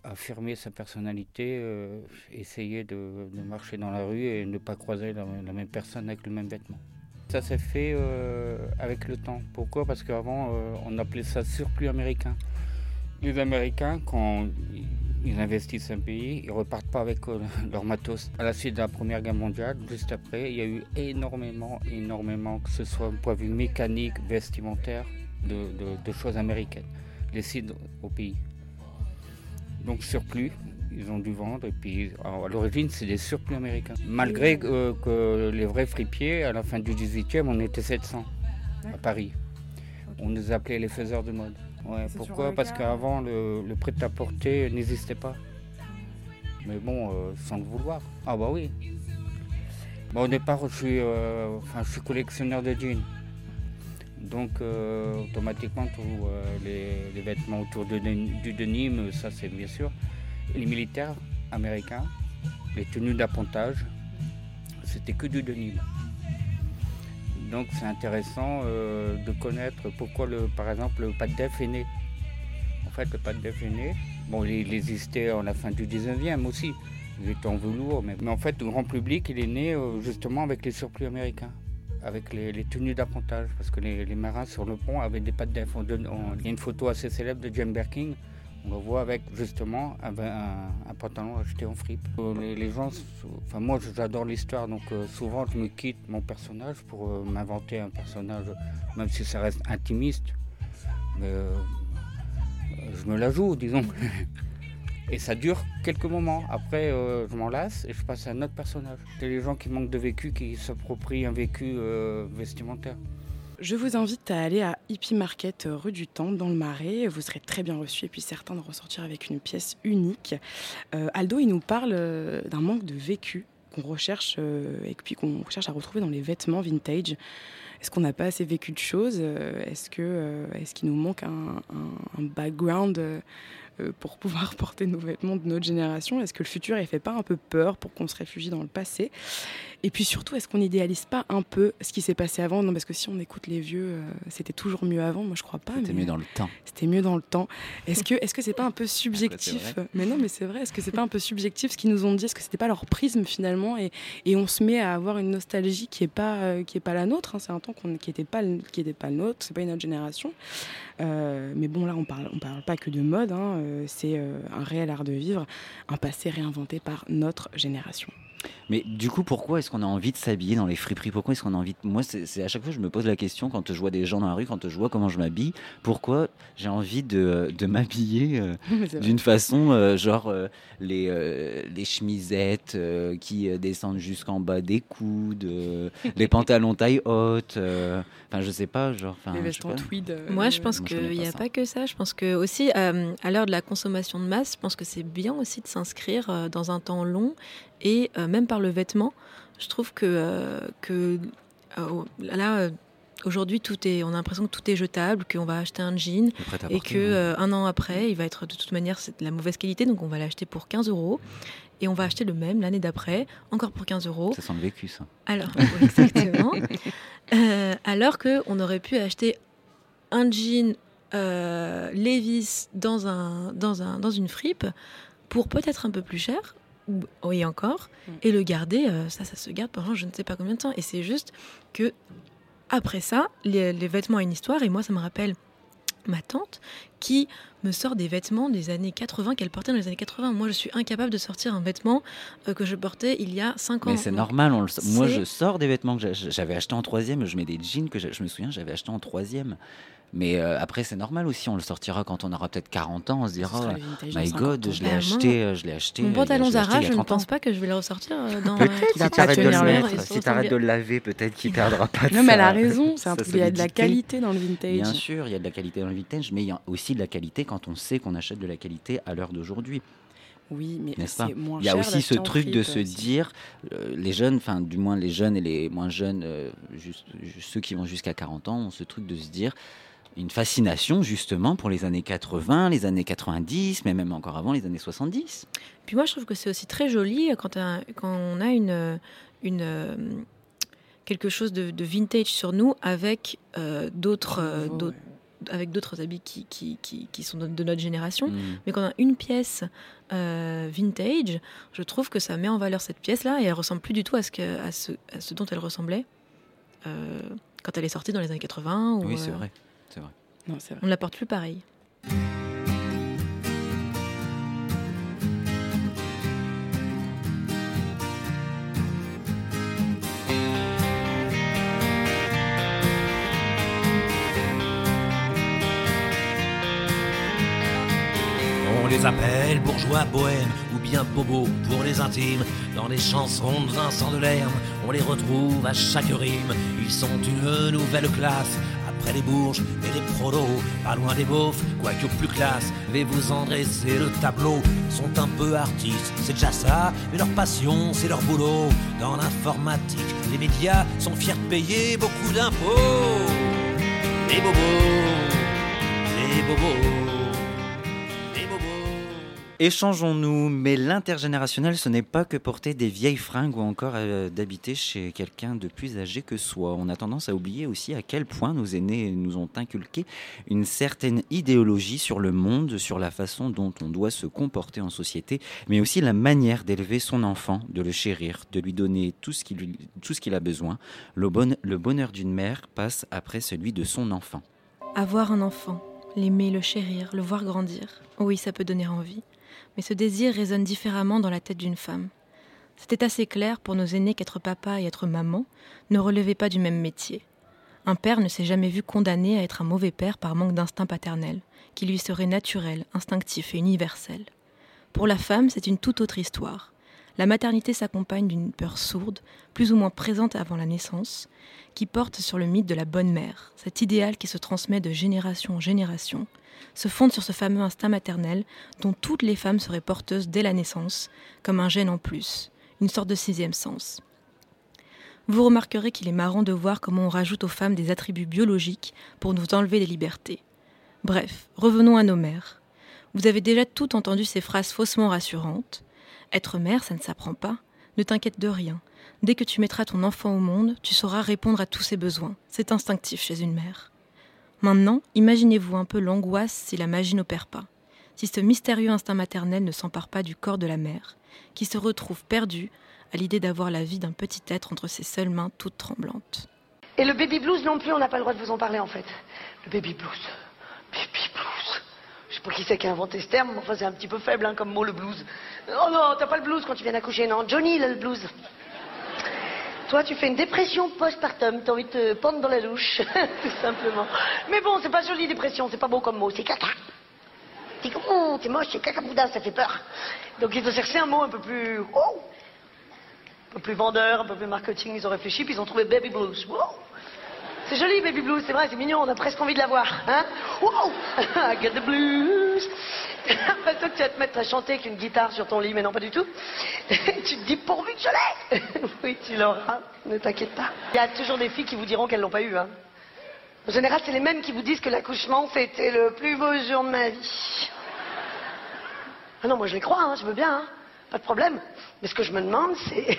affirmer sa personnalité, euh, essayer de, marcher dans la rue et ne pas croiser la, même personne avec le même vêtement. Ça s'est fait euh, avec le temps. Pourquoi? Parce qu'avant, euh, on appelait ça surplus américain. Les Américains, quand ils investissent un pays, ils repartent pas avec euh, leur matos. À la suite de la Première Guerre mondiale, juste après, il y a eu énormément, énormément, que ce soit un point de vue mécanique, vestimentaire, de, choses américaines, laissées au pays. Donc surplus, ils ont dû vendre et puis à l'origine c'est des surplus américains. Malgré euh, que les vrais fripiers, à la fin du 18e, on était 700 à Paris. On nous appelait les faiseurs de mode pourquoi Parce qu'avant, le, prêt-à-porter n'existait pas. Mais bon, euh, sans le vouloir. Ah bah oui. au départ, je suis, euh, je suis collectionneur de jeans. Donc euh, automatiquement, tous les, vêtements autour de, du denim, ça c'est bien sûr. les militaires américains, les tenues d'appontage, c'était que du denim. Donc c'est intéressant euh, de connaître pourquoi, le, par exemple, le de def est né. En fait, le def est né Bon, il existait en la fin du 19e aussi. Il était en velours, mais, en fait, le grand public, il est né justement avec les surplus américains avec les, tenues d'appontage, parce que les, marins sur le pont avaient des d'air. Il y a une photo assez célèbre de James Birking, on le voit avec justement un, pantalon acheté en fripe. Euh, les, gens, enfin moi j'adore l'histoire, donc euh, souvent je me quitte mon personnage pour euh, m'inventer un personnage, même si ça reste intimiste, mais je me la joue, disons. Et ça dure quelques moments. Après, je m'en lasse et je passe à un autre personnage. C'est les gens qui manquent de vécu qui s'approprient un vécu vestimentaire. Je vous invite à aller à Hippie Market euh, rue du Temple dans le Marais. Vous serez très bien reçus et puis certains de ressortir avec une pièce unique. Aldo, il nous parle d'un manque de vécu qu'on recherche et puis qu'on recherche à retrouver dans les vêtements vintage. Est-ce qu'on n'a pas assez vécu de choses Est-ce qu'il nous manque un, un background euh, pour pouvoir porter nos vêtements de notre génération? Est-ce que le futur ne fait pas un peu peur pour qu'on se réfugie dans le passé? Et puis surtout, est-ce qu'on n'idéalise pas un peu ce qui s'est passé avant? Non, parce que si on écoute les vieux, euh, c'était toujours mieux avant. Moi, je crois pas. C'était mieux dans le temps. C'était mieux dans le temps. Est-ce que est-ce que c'est pas un peu subjectif? Mais non, mais c'est vrai. Est-ce que c'est pas un peu subjectif ce qu'ils nous ont dit? Est-ce que c'était pas leur prisme finalement? Et, et, on se met à avoir une nostalgie qui est pas euh, qui est pas la nôtre. Hein. C'est un temps qui n'était pas qui était pas le nôtre. C'est pas une autre génération. mais bon, là, on parle on parle pas que de mode. Hein. Euh, c'est euh, un réel art de vivre, un passé réinventé par notre génération. Mais du coup, pourquoi est-ce qu'on a envie de s'habiller dans les friperies? Pourquoi est-ce qu'on a envie de... Moi, c'est à chaque fois, je me pose la question quand je vois des gens dans la rue, quand je vois comment je m'habille, pourquoi j'ai envie de, de m'habiller euh, d'une façon, euh, genre euh, les, les chemisettes qui descendent jusqu'en bas des coudes, les pantalons taille haute, enfin, je sais pas, genre... Les vestons tweed. Moi, je pense qu'il n'y a pas que ça. Je pense que aussi, à l'heure de la consommation de masse, je pense que c'est bien aussi de s'inscrire dans un temps long et euh, même par le vêtement, je trouve que, euh, que euh, là, aujourd'hui, tout est, on a l'impression que tout est jetable, qu'on va acheter un jean et que un an après, il va être de toute manière de la mauvaise qualité, donc on va l'acheter pour 15 euros et on va acheter le même l'année d'après, encore pour 15 euros. Ça sent le vécu, ça. Alors, exactement. alors qu'on aurait pu acheter un jean euh, Levis dans, un, dans, un, dans une fripe pour peut-être un peu plus cher, oui encore, mm. et le garder, euh, ça, ça se garde pendant je ne sais pas combien de temps. Et c'est juste que après ça, les, vêtements ont une histoire, et moi, ça me rappelle ma tante qui me sort des vêtements des années 80 qu'elle portait dans les années 80. Moi, je suis incapable de sortir un vêtement euh, que je portais il y a 5 ans. Mais c'est normal. On Moi, je sors des vêtements que j'avais achetés en troisième. Je mets des jeans que je me souviens, j'avais acheté en troisième. Mais euh, après, c'est normal aussi, on le sortira quand on aura peut-être 40 ans, on se dira, oh, my god, je l'ai acheté, euh, je l'ai acheté. Mon pantalon Zara, je ne pense pas que je vais le ressortir euh, dans. Peut-être va pas tenir le Si tu arrêtes de le laver, peut-être qu'il perdra pas de Non, mais elle a raison, il y a de la qualité dans le vintage. Bien sûr, il y a de la qualité dans le vintage, mais il y a aussi de la qualité quand on sait qu'on achète de la qualité à l'heure d'aujourd'hui. Oui, mais c'est moins Il y a aussi ce truc de se dire, les jeunes, enfin du moins les jeunes et les moins jeunes, juste, ceux qui vont jusqu'à 40 ans, ont ce truc de se dire, une fascination justement pour les années 80, les années 90, mais même encore avant les années 70. Puis moi, je trouve que c'est aussi très joli quand, quand on a une, une, quelque chose de, vintage sur nous avec euh, d'autres euh, avec d'autres habits qui, qui, qui, sont de, notre génération. Mm. Mais quand on a une pièce euh, vintage, je trouve que ça met en valeur cette pièce-là et elle ressemble plus du tout à ce, que, à ce, à ce dont elle ressemblait quand elle est sortie dans les années 80. oui, c'est vrai. C'est vrai. Non, c'est vrai. On ne la porte plus pareil. On les appelle bourgeois bohèmes ou bien bobos pour les intimes. Dans les chansons de Vincent Delerme, on les retrouve à chaque rime. Ils sont une nouvelle classe près des Bourges et des prolos, pas loin des beaufs, quoique plus classe, vais vous en dresser le tableau. Sont un peu artistes, c'est déjà ça, mais leur passion, c'est leur boulot. Dans l'informatique, les médias sont fiers de payer beaucoup d'impôts. Les bobos, les bobos. Échangeons-nous, mais l'intergénérationnel, ce n'est pas que porter des vieilles fringues ou encore euh, d'habiter chez quelqu'un de plus âgé que soi. On a tendance à oublier aussi à quel point nos aînés nous ont inculqué une certaine idéologie sur le monde, sur la façon dont on doit se comporter en société, mais aussi la manière d'élever son enfant, de le chérir, de lui donner tout ce qu'il a besoin. Le, le bonheur d'une mère passe après celui de son enfant. Avoir un enfant, l'aimer, le chérir, le voir grandir, oui, ça peut donner envie ce désir résonne différemment dans la tête d'une femme. C'était assez clair pour nos aînés qu'être papa et être maman ne relevaient pas du même métier. Un père ne s'est jamais vu condamné à être un mauvais père par manque d'instinct paternel, qui lui serait naturel, instinctif et universel. Pour la femme, c'est une toute autre histoire. La maternité s'accompagne d'une peur sourde, plus ou moins présente avant la naissance, qui porte sur le mythe de la bonne mère, cet idéal qui se transmet de génération en génération, se fonde sur ce fameux instinct maternel dont toutes les femmes seraient porteuses dès la naissance, comme un gène en plus, une sorte de sixième sens. Vous remarquerez qu'il est marrant de voir comment on rajoute aux femmes des attributs biologiques pour nous enlever des libertés. Bref, revenons à nos mères. Vous avez déjà tout entendu ces phrases faussement rassurantes. Être mère, ça ne s'apprend pas. Ne t'inquiète de rien. Dès que tu mettras ton enfant au monde, tu sauras répondre à tous ses besoins. C'est instinctif chez une mère. Maintenant, imaginez-vous un peu l'angoisse si la magie n'opère pas, si ce mystérieux instinct maternel ne s'empare pas du corps de la mère, qui se retrouve perdue à l'idée d'avoir la vie d'un petit être entre ses seules mains toutes tremblantes. Et le baby blues non plus, on n'a pas le droit de vous en parler en fait. Le baby blues. Baby blues. Je sais pas qui c'est qui a inventé ce terme, mais enfin c'est un petit peu faible hein, comme mot le blues. Oh non, t'as pas le blues quand tu viens d'accoucher, non? Johnny, il a le blues. Toi, tu fais une dépression postpartum. T'as envie de te pendre dans la louche, tout simplement. Mais bon, c'est pas joli, dépression. C'est pas beau comme mot. C'est caca. C'est oh, c'est moche, c'est caca boudin, ça fait peur. Donc il faut chercher un mot un peu plus... Oh, un peu plus vendeur, un peu plus marketing. Ils ont réfléchi, puis ils ont trouvé baby blues. C'est joli, baby blues, c'est vrai, c'est mignon, on a presque envie de l'avoir. Hein wow get the blues. Après ça, tu vas te mettre à chanter avec une guitare sur ton lit, mais non, pas du tout. tu te dis pourvu que je l'ai. oui, tu l'auras, ne t'inquiète pas. Il y a toujours des filles qui vous diront qu'elles l'ont pas eu. Hein. En général, c'est les mêmes qui vous disent que l'accouchement, c'était le plus beau jour de ma vie. Ah non, moi je les crois, hein, je veux bien, hein. pas de problème. Mais ce que je me demande, c'est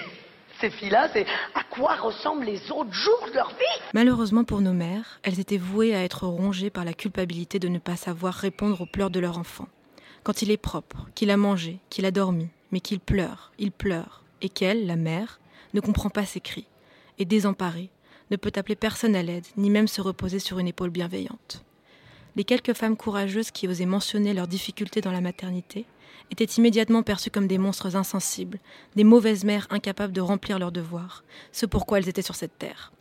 ces filles-là, c'est à quoi ressemblent les autres jours de leur vie. Malheureusement pour nos mères, elles étaient vouées à être rongées par la culpabilité de ne pas savoir répondre aux pleurs de leur enfant. Quand il est propre, qu'il a mangé, qu'il a dormi, mais qu'il pleure, il pleure, et qu'elle, la mère, ne comprend pas ses cris, et désemparée, ne peut appeler personne à l'aide, ni même se reposer sur une épaule bienveillante. Les quelques femmes courageuses qui osaient mentionner leurs difficultés dans la maternité étaient immédiatement perçues comme des monstres insensibles, des mauvaises mères incapables de remplir leurs devoirs, ce pourquoi elles étaient sur cette terre.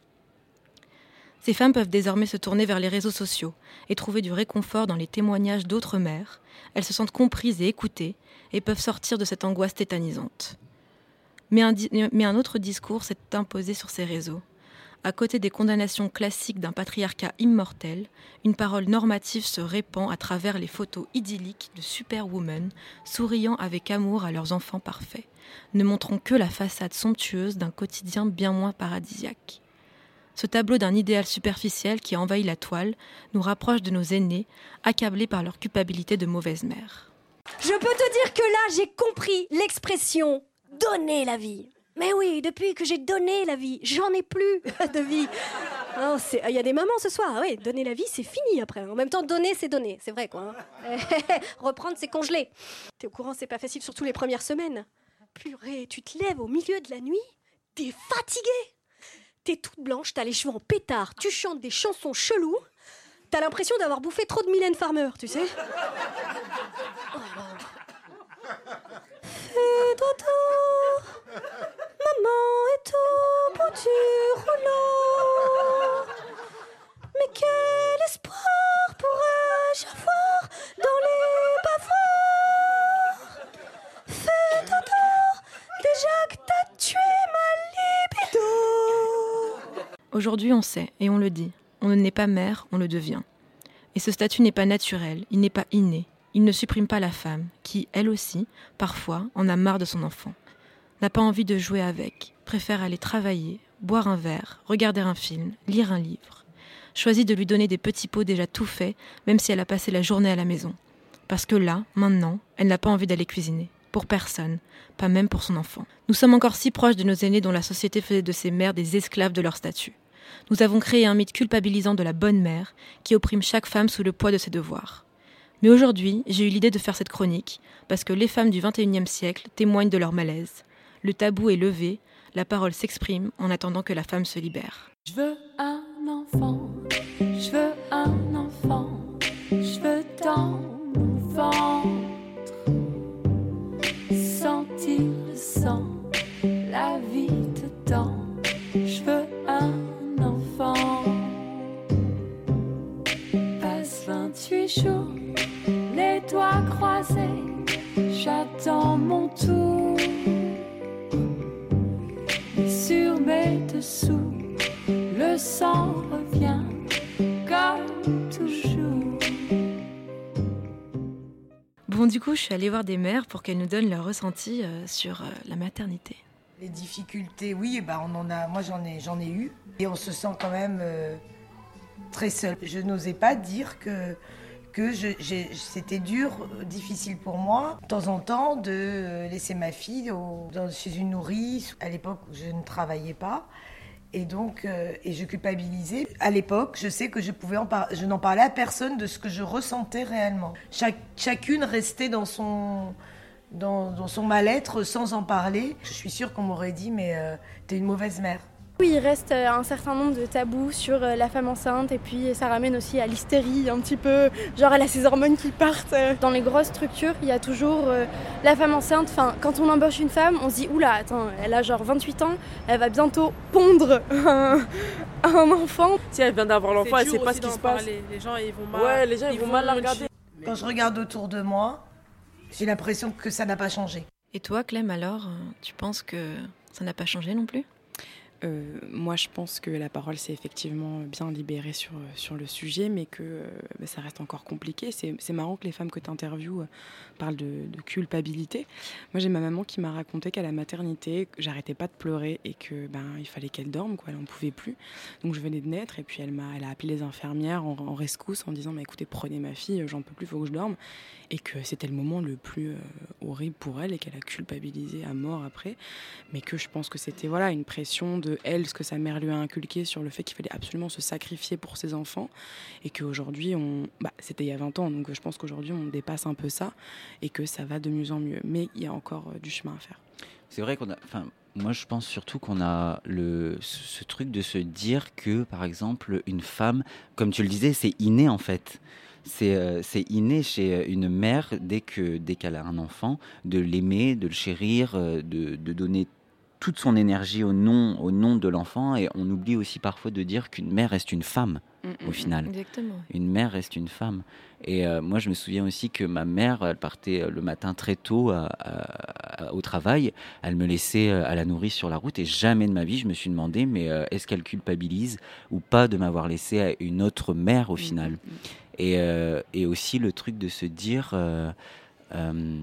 Ces femmes peuvent désormais se tourner vers les réseaux sociaux et trouver du réconfort dans les témoignages d'autres mères. Elles se sentent comprises et écoutées et peuvent sortir de cette angoisse tétanisante. Mais un, mais un autre discours s'est imposé sur ces réseaux. À côté des condamnations classiques d'un patriarcat immortel, une parole normative se répand à travers les photos idylliques de superwomen souriant avec amour à leurs enfants parfaits, ne montrant que la façade somptueuse d'un quotidien bien moins paradisiaque. Ce tableau d'un idéal superficiel qui envahit la toile nous rapproche de nos aînés, accablés par leur culpabilité de mauvaise mère. Je peux te dire que là, j'ai compris l'expression donner la vie. Mais oui, depuis que j'ai donné la vie, j'en ai plus de vie. Il y a des moments ce soir, oui, donner la vie, c'est fini après. En même temps, donner, c'est donner, c'est vrai quoi. Hein. Reprendre, c'est congeler. T'es au courant, c'est pas facile, surtout les premières semaines. Purée, tu te lèves au milieu de la nuit, t'es fatigué. T'es toute blanche, t'as les cheveux en pétard, tu chantes des chansons cheloues. T'as l'impression d'avoir bouffé trop de Mylène Farmer, tu sais. Oh Fais maman est au bout du rouleau. Mais quel espoir pourrais-je avoir dans les bavoirs? Fais dodo, déjà que t'as tué ma libido. Aujourd'hui, on sait et on le dit. On ne naît pas mère, on le devient. Et ce statut n'est pas naturel, il n'est pas inné, il ne supprime pas la femme, qui, elle aussi, parfois, en a marre de son enfant. N'a pas envie de jouer avec, préfère aller travailler, boire un verre, regarder un film, lire un livre. Choisit de lui donner des petits pots déjà tout faits, même si elle a passé la journée à la maison. Parce que là, maintenant, elle n'a pas envie d'aller cuisiner. Pour personne, pas même pour son enfant. Nous sommes encore si proches de nos aînés dont la société faisait de ces mères des esclaves de leur statut. Nous avons créé un mythe culpabilisant de la bonne mère qui opprime chaque femme sous le poids de ses devoirs. Mais aujourd'hui, j'ai eu l'idée de faire cette chronique parce que les femmes du XXIe siècle témoignent de leur malaise. Le tabou est levé, la parole s'exprime en attendant que la femme se libère. Je veux un enfant, je veux un enfant, je veux dans mon ventre sentir le sang, la vie dedans. Je veux un enfant. Passe 28 jours, les doigts croisés, j'attends mon tour. Et sur mes dessous, le sang revient comme toujours. Bon, du coup, je suis allée voir des mères pour qu'elles nous donnent leur ressenti euh, sur euh, la maternité. Les difficultés, oui, bah on en a, moi j'en ai, j'en ai eu. Et on se sent quand même euh, très seul. Je n'osais pas dire que, que c'était dur, euh, difficile pour moi, de temps en temps, de euh, laisser ma fille dans- chez une nourrice, à l'époque je ne travaillais pas. Et donc, euh, et je culpabilisais. À l'époque, je sais que je pouvais en je n'en parlais à personne de ce que je ressentais réellement. Chaque, chacune restait dans son, dans, son mal-être sans en parler. Je suis sûre qu'on m'aurait dit, mais t'es une mauvaise mère. Oui, il reste euh, un certain nombre de tabous sur euh, la femme enceinte et puis ça ramène aussi à l'hystérie un petit peu, genre elle a ses hormones qui partent. euh. Dans les grosses structures, il y a toujours euh, la femme enceinte, enfin quand on embauche une femme, on se dit oula, attends, elle a genre 28 ans, elle va bientôt pondre un, un enfant. Si elle vient d'avoir l'enfant, C'est elle sait pas ce qui se passe. parler. Les gens, ils vont mal. Ouais, les gens, ils, vont mal la regarder. Quand je regarde autour de moi, j'ai l'impression que ça n'a pas changé. Et toi, Clem, alors, tu penses que ça n'a pas changé non plus? Euh, moi, je pense que la parole s'est effectivement bien libérée sur, sur le sujet, mais que euh, bah, ça reste encore compliqué. C'est marrant que les femmes que tu interviews parlent de, culpabilité. Moi, j'ai ma maman qui m'a raconté qu'à la maternité, j'arrêtais pas de pleurer et que ben il fallait qu'elle dorme, quoi. Elle en pouvait plus. Donc je venais de naître et puis elle m'a, elle a appelé les infirmières en, en rescousse en disant, mais écoutez, prenez ma fille, j'en peux plus, faut que je dorme. Et que c'était le moment le plus euh, horrible pour elle et qu'elle a culpabilisé à mort après. Mais que je pense que c'était voilà une pression de elle, ce que sa mère lui a inculqué sur le fait qu'il fallait absolument se sacrifier pour ses enfants. Et qu'aujourd'hui, on, bah, c'était il y a 20 ans, donc je pense qu'aujourd'hui on dépasse un peu ça et que ça va de mieux en mieux. Mais il y a encore euh, du chemin à faire. C'est vrai qu'on a. Enfin, moi, je pense surtout qu'on a le, ce, ce truc de se dire que, par exemple, une femme, comme tu le disais, c'est inné en fait. C'est euh, c'est inné chez une mère dès que dès qu'elle a un enfant de l'aimer, de le chérir, euh, de, de donner toute son énergie au nom au nom de l'enfant et on oublie aussi parfois de dire qu'une mère reste une femme Mm, au mm, final. Exactement. Une mère reste une femme. Et euh, moi, je me souviens aussi que ma mère, elle partait euh, le matin très tôt à- à- à- au travail. Elle me laissait euh, à la nourrice sur la route. Et jamais de ma vie, je me suis demandé, mais euh, est-ce qu'elle culpabilise ou pas de m'avoir laissé à une autre mère au final? Et, euh, et aussi le truc de se dire. euh, euh,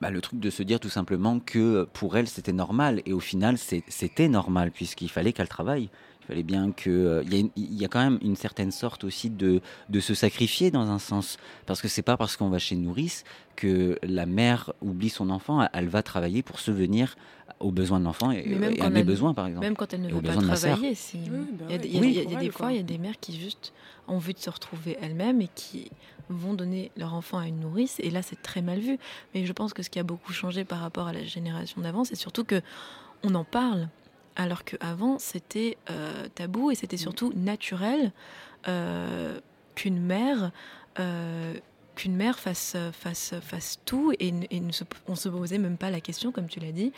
bah, le truc de se dire tout simplement que pour elle c'était normal et au final c'était normal puisqu'il fallait qu'elle travaille. Il fallait bien que euh, il y, y a quand même une certaine sorte aussi de, de se sacrifier dans un sens parce que c'est pas parce qu'on va chez nourrice que la mère oublie son enfant, elle, elle va travailler pour subvenir aux besoins de l'enfant et, Mais même et à mes elle- besoins par exemple. Même quand elle ne veut pas travailler, si- bah il y a, y oui, y des fois, il y a des mères qui juste ont envie de se retrouver elles-mêmes et qui vont donner leur enfant à une nourrice. Et là, c'est très mal vu. Mais je pense que ce qui a beaucoup changé par rapport à la génération d'avant, c'est surtout que on en parle. Alors qu'avant, c'était euh, tabou et c'était surtout naturel euh, qu'une mère, euh, qu'une mère fasse, fasse, fasse tout et, n- et ne se, on se posait même pas la question, comme tu l'as dit,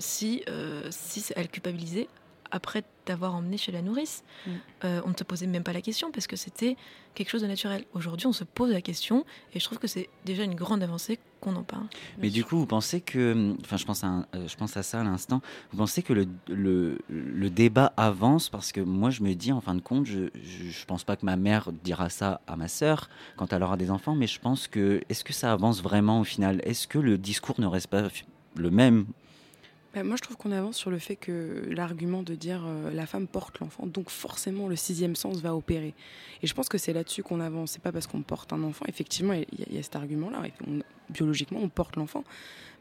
si, si elle culpabilisait après t'avoir emmené chez la nourrice. Mm. Euh, on ne se posait même pas la question parce que c'était quelque chose de naturel. Aujourd'hui, on se pose la question et je trouve que c'est déjà une grande avancée qu'on en parle. Mais du coup, vous pensez que, enfin, je pense à, un- euh, je pense à ça à l'instant. Vous pensez que le, le, le débat avance parce que moi, je me dis, en fin de compte, je, je, je pense pas que ma mère dira ça à ma sœur quand elle aura des enfants, mais je pense que, est-ce que ça avance vraiment au final? Est-ce que le discours ne reste pas le même Bah, moi, je trouve qu'on avance sur le fait que l'argument de dire euh, la femme porte l'enfant, donc forcément le sixième sens va opérer. Et je pense que c'est là-dessus qu'on avance. C'est pas parce qu'on porte un enfant. Effectivement, il y, a cet argument-là. biologiquement, on porte l'enfant.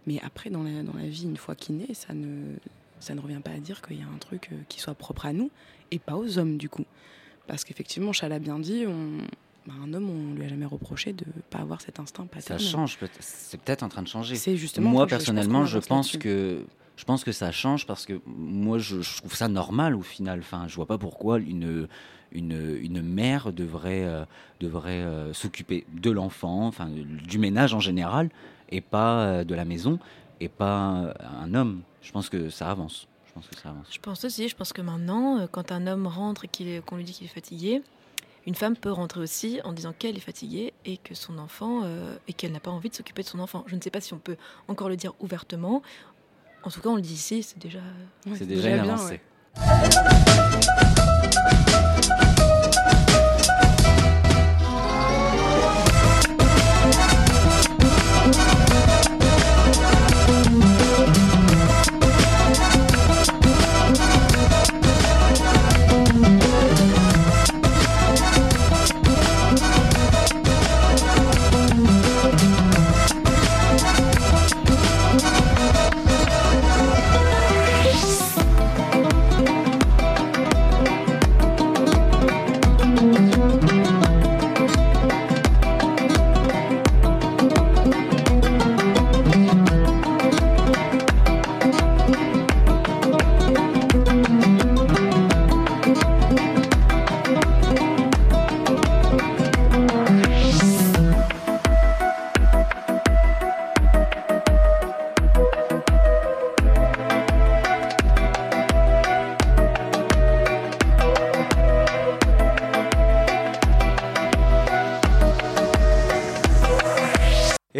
Mais après, dans la, dans la vie, une fois qu'il naît, ça ne, ça ne revient pas à dire qu'il y a un truc euh, qui soit propre à nous et pas aux hommes, du coup. Parce qu'effectivement, Chal a bien dit, on, bah, un homme, on lui a jamais reproché de pas avoir cet instinct paternel. Ça change, c'est peut-être en train de changer. C'est justement. Moi, personnellement, je pense que je pense que ça change parce que moi, je, trouve ça normal au final. Enfin, je vois pas pourquoi une, une, une mère devrait, euh, devrait euh, s'occuper de l'enfant, enfin, du ménage en général, et pas euh, de la maison, et pas un homme. Je pense que ça avance. Je pense que ça avance. Je pense aussi, je pense que maintenant, quand un homme rentre et qu'on lui dit qu'il est fatigué, une femme peut rentrer aussi en disant qu'elle est fatiguée et que son enfant et qu'elle n'a pas envie de s'occuper de son enfant. Je ne sais pas si on peut encore le dire ouvertement. En tout cas, on le dit ici, c'est déjà, c'est déjà, déjà, une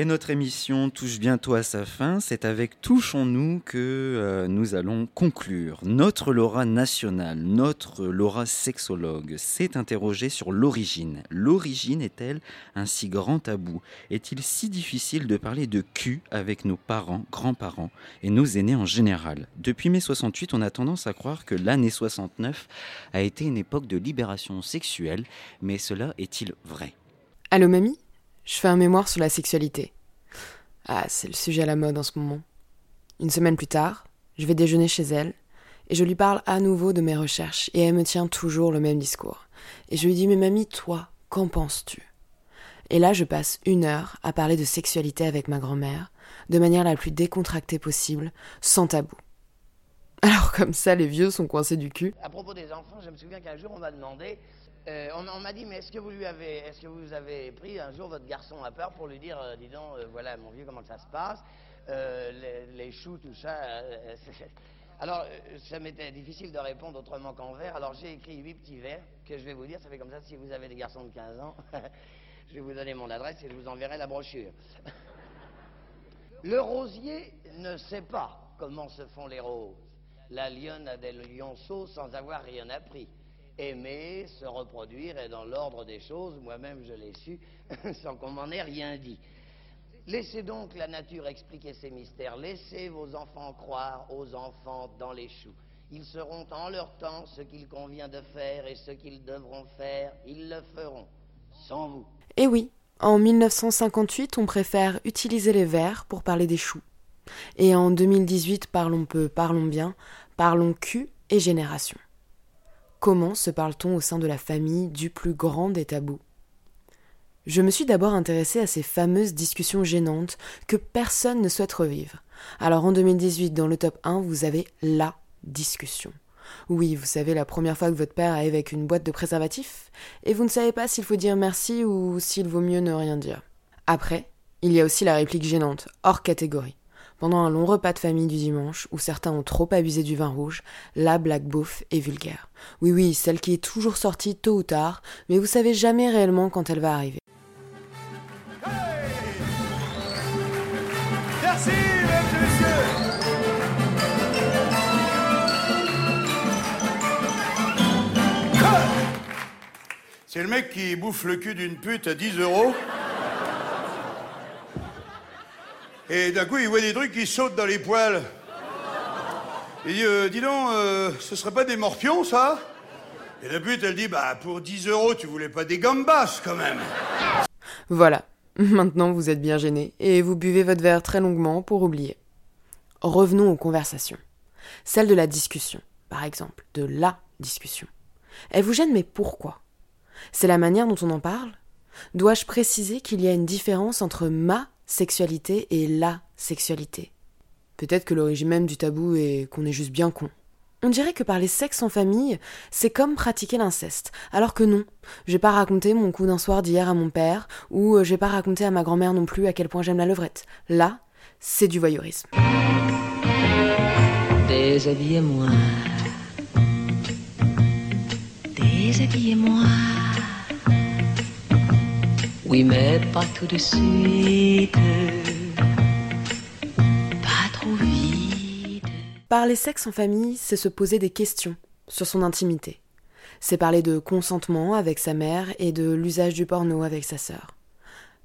notre émission touche bientôt à sa fin. C'est avec Touchons-nous que euh, nous allons conclure. Notre Laura nationale, notre Laura sexologue, s'est interrogée sur l'origine. L'origine est-elle un si grand tabou? Est-il si difficile de parler de cul avec nos parents, grands-parents et nos aînés en général? Depuis mai 68, on a tendance à croire que l'année 69 a été une époque de libération sexuelle, mais cela est-il vrai? Allô mamie? Je fais un mémoire sur la sexualité. Ah, c'est le sujet à la mode en ce moment. Une semaine plus tard, je vais déjeuner chez elle, et je lui parle à nouveau de mes recherches, et elle me tient toujours le même discours. Et je lui dis, mais mamie, toi, qu'en penses-tu? Et là, je passe une heure à parler de sexualité avec ma grand-mère, de manière la plus décontractée possible, sans tabou. Alors comme ça, les vieux sont coincés du cul. À propos des enfants, je me souviens qu'un jour on m'a demandé euh, on, m'a dit, mais est-ce que vous lui avez, est-ce que vous avez pris un jour votre garçon à part pour lui dire, euh, dis donc, euh, voilà mon vieux, comment ça se passe, les, choux, tout ça. alors, ça m'était difficile de répondre autrement qu'en vers. Alors j'ai écrit huit petits vers que je vais vous dire. Ça fait comme ça. Si vous avez des garçons de 15 ans, je vais vous donner mon adresse et je vous enverrai la brochure. Le rosier ne sait pas comment se font les roses. La lionne a des lionceaux sans avoir rien appris aimer, se reproduire est dans l'ordre des choses. Moi-même, je l'ai su sans qu'on m'en ait rien dit. Laissez donc la nature expliquer ses mystères. Laissez vos enfants croire aux enfants dans les choux. Ils seront en leur temps ce qu'il convient de faire et ce qu'ils devront faire, ils le feront, sans vous. Eh oui, en 1958, on préfère utiliser les vers pour parler des choux. Et en 2018, parlons peu, parlons bien, parlons cul et génération. Comment se parle-t-on au sein de la famille du plus grand des tabous? Je me suis d'abord intéressée à ces fameuses discussions gênantes que personne ne souhaite revivre. Alors en 2018, dans le top 1, vous avez la discussion. Oui, vous savez, la première fois que votre père arrive avec une boîte de préservatifs, et vous ne savez pas s'il faut dire merci ou s'il vaut mieux ne rien dire. Après, il y a aussi la réplique gênante, hors catégorie. Pendant un long repas de famille du dimanche, où certains ont trop abusé du vin rouge, la blague bouffe est vulgaire. Oui, oui, celle qui est toujours sortie tôt ou tard, mais vous savez jamais réellement quand elle va arriver. Merci, C'est le mec qui bouffe le cul d'une pute à 10 euros. Et d'un coup, il voit des trucs qui sautent dans les poils. Il dit, euh, dis donc, euh, ce serait pas des morpions, ça? Et la pute, elle dit, bah, pour 10 euros, tu voulais pas des gambas, quand même. Voilà, maintenant vous êtes bien gêné et vous buvez votre verre très longuement pour oublier. Revenons aux conversations. Celle de la discussion, par exemple, de la discussion. Elle vous gêne, mais pourquoi? C'est la manière dont on en parle? Dois-je préciser qu'il y a une différence entre ma sexualité et la sexualité Peut-être que l'origine même du tabou est qu'on est juste bien con. On dirait que parler sexe en famille, c'est comme pratiquer l'inceste. Alors que non. Je vais pas raconter mon coup d'un soir d'hier à mon père, ou euh, je vais pas raconter à ma grand-mère non plus à quel point j'aime la levrette. Là, c'est du voyeurisme. Déshabillez-moi. Déshabillez-moi. Oui, mais pas tout de suite. Pas trop. Parler sexe en famille, c'est se poser des questions sur son intimité. C'est parler de consentement avec sa mère et de l'usage du porno avec sa sœur.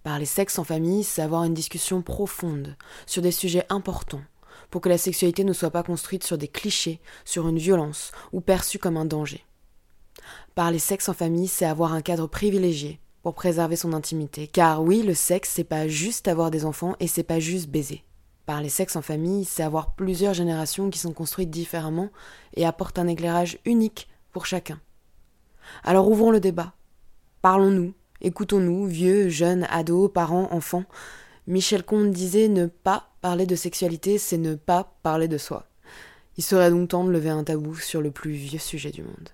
Parler sexe en famille, c'est avoir une discussion profonde sur des sujets importants pour que la sexualité ne soit pas construite sur des clichés, sur une violence ou perçue comme un danger. Parler sexe en famille, c'est avoir un cadre privilégié pour préserver son intimité. Car oui, le sexe, c'est pas juste avoir des enfants et c'est pas juste baiser. Parler sexe en famille, c'est avoir plusieurs générations qui sont construites différemment et apportent un éclairage unique pour chacun. Alors ouvrons le débat. Parlons-nous, écoutons-nous, vieux, jeunes, ados, parents, enfants. Michel Comte disait ne pas parler de sexualité, c'est ne pas parler de soi. Il serait donc temps de lever un tabou sur le plus vieux sujet du monde.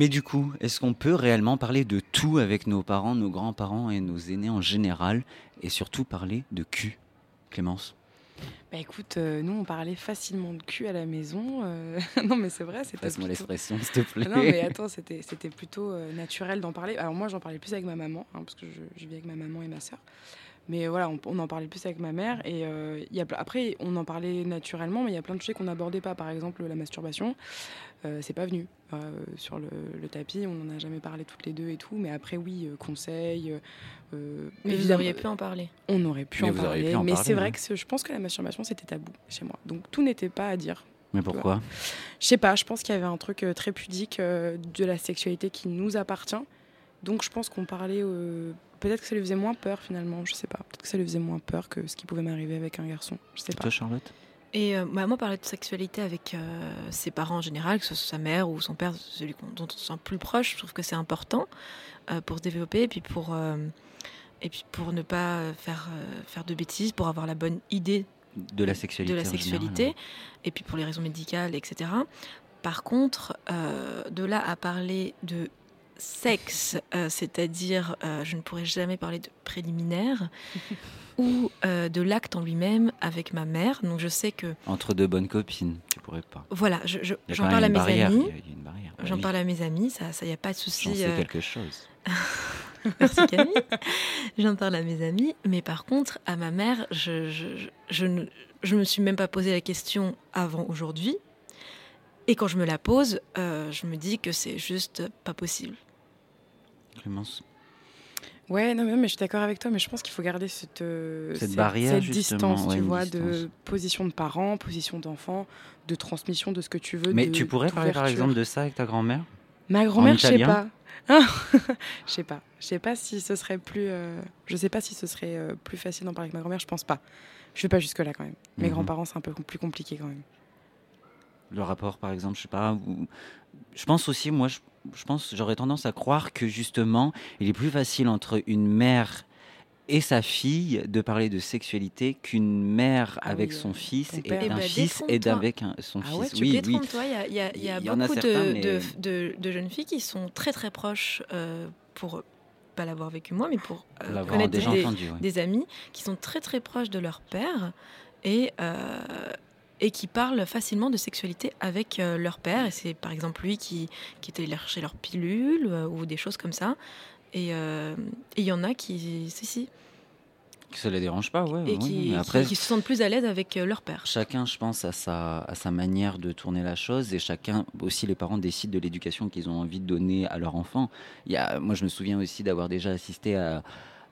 Mais du coup, est-ce qu'on peut réellement parler de tout avec nos parents, nos grands-parents et nos aînés en général Et surtout parler de cul, Clémence? Bah écoute, euh, nous on parlait facilement de cul à la maison. euh, non mais c'est vrai, c'était. Passe-moi plutôt- l'expression, s'il te plaît. Ah non mais attends, c'était c'était plutôt euh, naturel d'en parler. Alors moi j'en parlais plus avec ma maman, hein, parce que je, je vis avec ma maman et ma sœur. Mais voilà, on, on en parlait plus avec ma mère. Et euh, il y a, après, on en parlait naturellement, mais il y a plein de sujets qu'on n'abordait pas. Par exemple, la masturbation, euh, c'est pas venu. Euh, sur le, le tapis, on n'en a jamais parlé toutes les deux et tout. Mais après, oui, euh, conseils. euh, Mais vous auriez pu en parler. On aurait pu Mais en parler. pu en mais c'est vrai que je pense que la masturbation, c'était tabou chez moi. Donc tout n'était pas à dire. Mais pourquoi? Je sais pas, je pense qu'il y avait un truc très pudique euh, de la sexualité qui nous appartient. Donc je pense qu'on parlait. euh, Peut-être que ça lui faisait moins peur finalement, je sais pas. Peut-être que ça lui faisait moins peur que ce qui pouvait m'arriver avec un garçon. Je sais pas. Toi, Charlotte? Et euh, bah, moi, parler de sexualité avec euh, ses parents en général, que ce soit sa mère ou son père, celui dont on se sent plus proche, je trouve que c'est important euh, pour se développer et puis pour, euh, et puis pour ne pas faire, euh, faire de bêtises, pour avoir la bonne idée De la sexualité. de la général, sexualité, et puis pour les raisons médicales, etc. Par contre, euh, de là à parler de sexe, euh, c'est-à-dire euh, je ne pourrais jamais parler de préliminaire ou euh, de l'acte en lui-même avec ma mère. Donc je sais que Entre deux bonnes copines, tu pourrais pas. voilà, je- je- j'en parle à mes barrière, amis. J'en oui. parle à mes amis, ça, ça y a pas de souci. Euh, quelque chose. Merci Camille. J'en parle à mes amis, mais par contre, à ma mère, je, je, je, je ne je me suis même pas posé la question avant aujourd'hui. Et quand je me la pose, euh, je me dis que c'est juste pas possible. Clémence Ouais, non, mais je suis d'accord avec toi, mais je pense qu'il faut garder cette, euh, Cette barrière, cette distance, ouais, tu vois, de position de parents, position d'enfant, de transmission de ce que tu veux. Mais de- tu pourrais parler par exemple de ça avec ta grand-mère? Ma grand-mère, je sais pas. Ah, Je sais pas. Je sais pas si ce serait plus. euh, Je sais pas si ce serait euh, plus facile d'en parler avec ma grand-mère. Je pense pas. Je vais pas jusque là quand même. Mes Mhm. grands-parents, c'est un peu plus compliqué quand même. Le rapport, par exemple, je sais pas. ou- Je pense aussi, moi, je, je pense, j'aurais tendance à croire que justement, il est plus facile entre une mère et sa fille de parler de sexualité qu'une mère Ah avec oui, son euh, fils ton et père. d'un Eh ben, fils et d'avec un- son Ah ouais, fils. tu oui, oui. Détrompe-toi, il y a, il y a- il y a Il y en a beaucoup certains, de, mais- de, de- de jeunes filles qui sont très très proches, euh, pour pas l'avoir vécu moi, mais pour euh, connaître déjà des, entendu, ouais. des amis qui sont très très proches de leur père et, euh, et qui parlent facilement de sexualité avec euh, leur père. Et c'est par exemple lui qui, qui était chercher leur pilule euh, ou des choses comme ça. Et euh, et il y en a qui, si, si. Que ça les dérange pas, ouais. et qui, mais après, qui- qui se sentent plus à l'aise avec leur père. Chacun, je pense, a sa, à sa manière de tourner la chose et chacun, aussi les parents, décident de l'éducation qu'ils ont envie de donner à leur enfant. Il y a, moi, je me souviens aussi d'avoir déjà assisté à.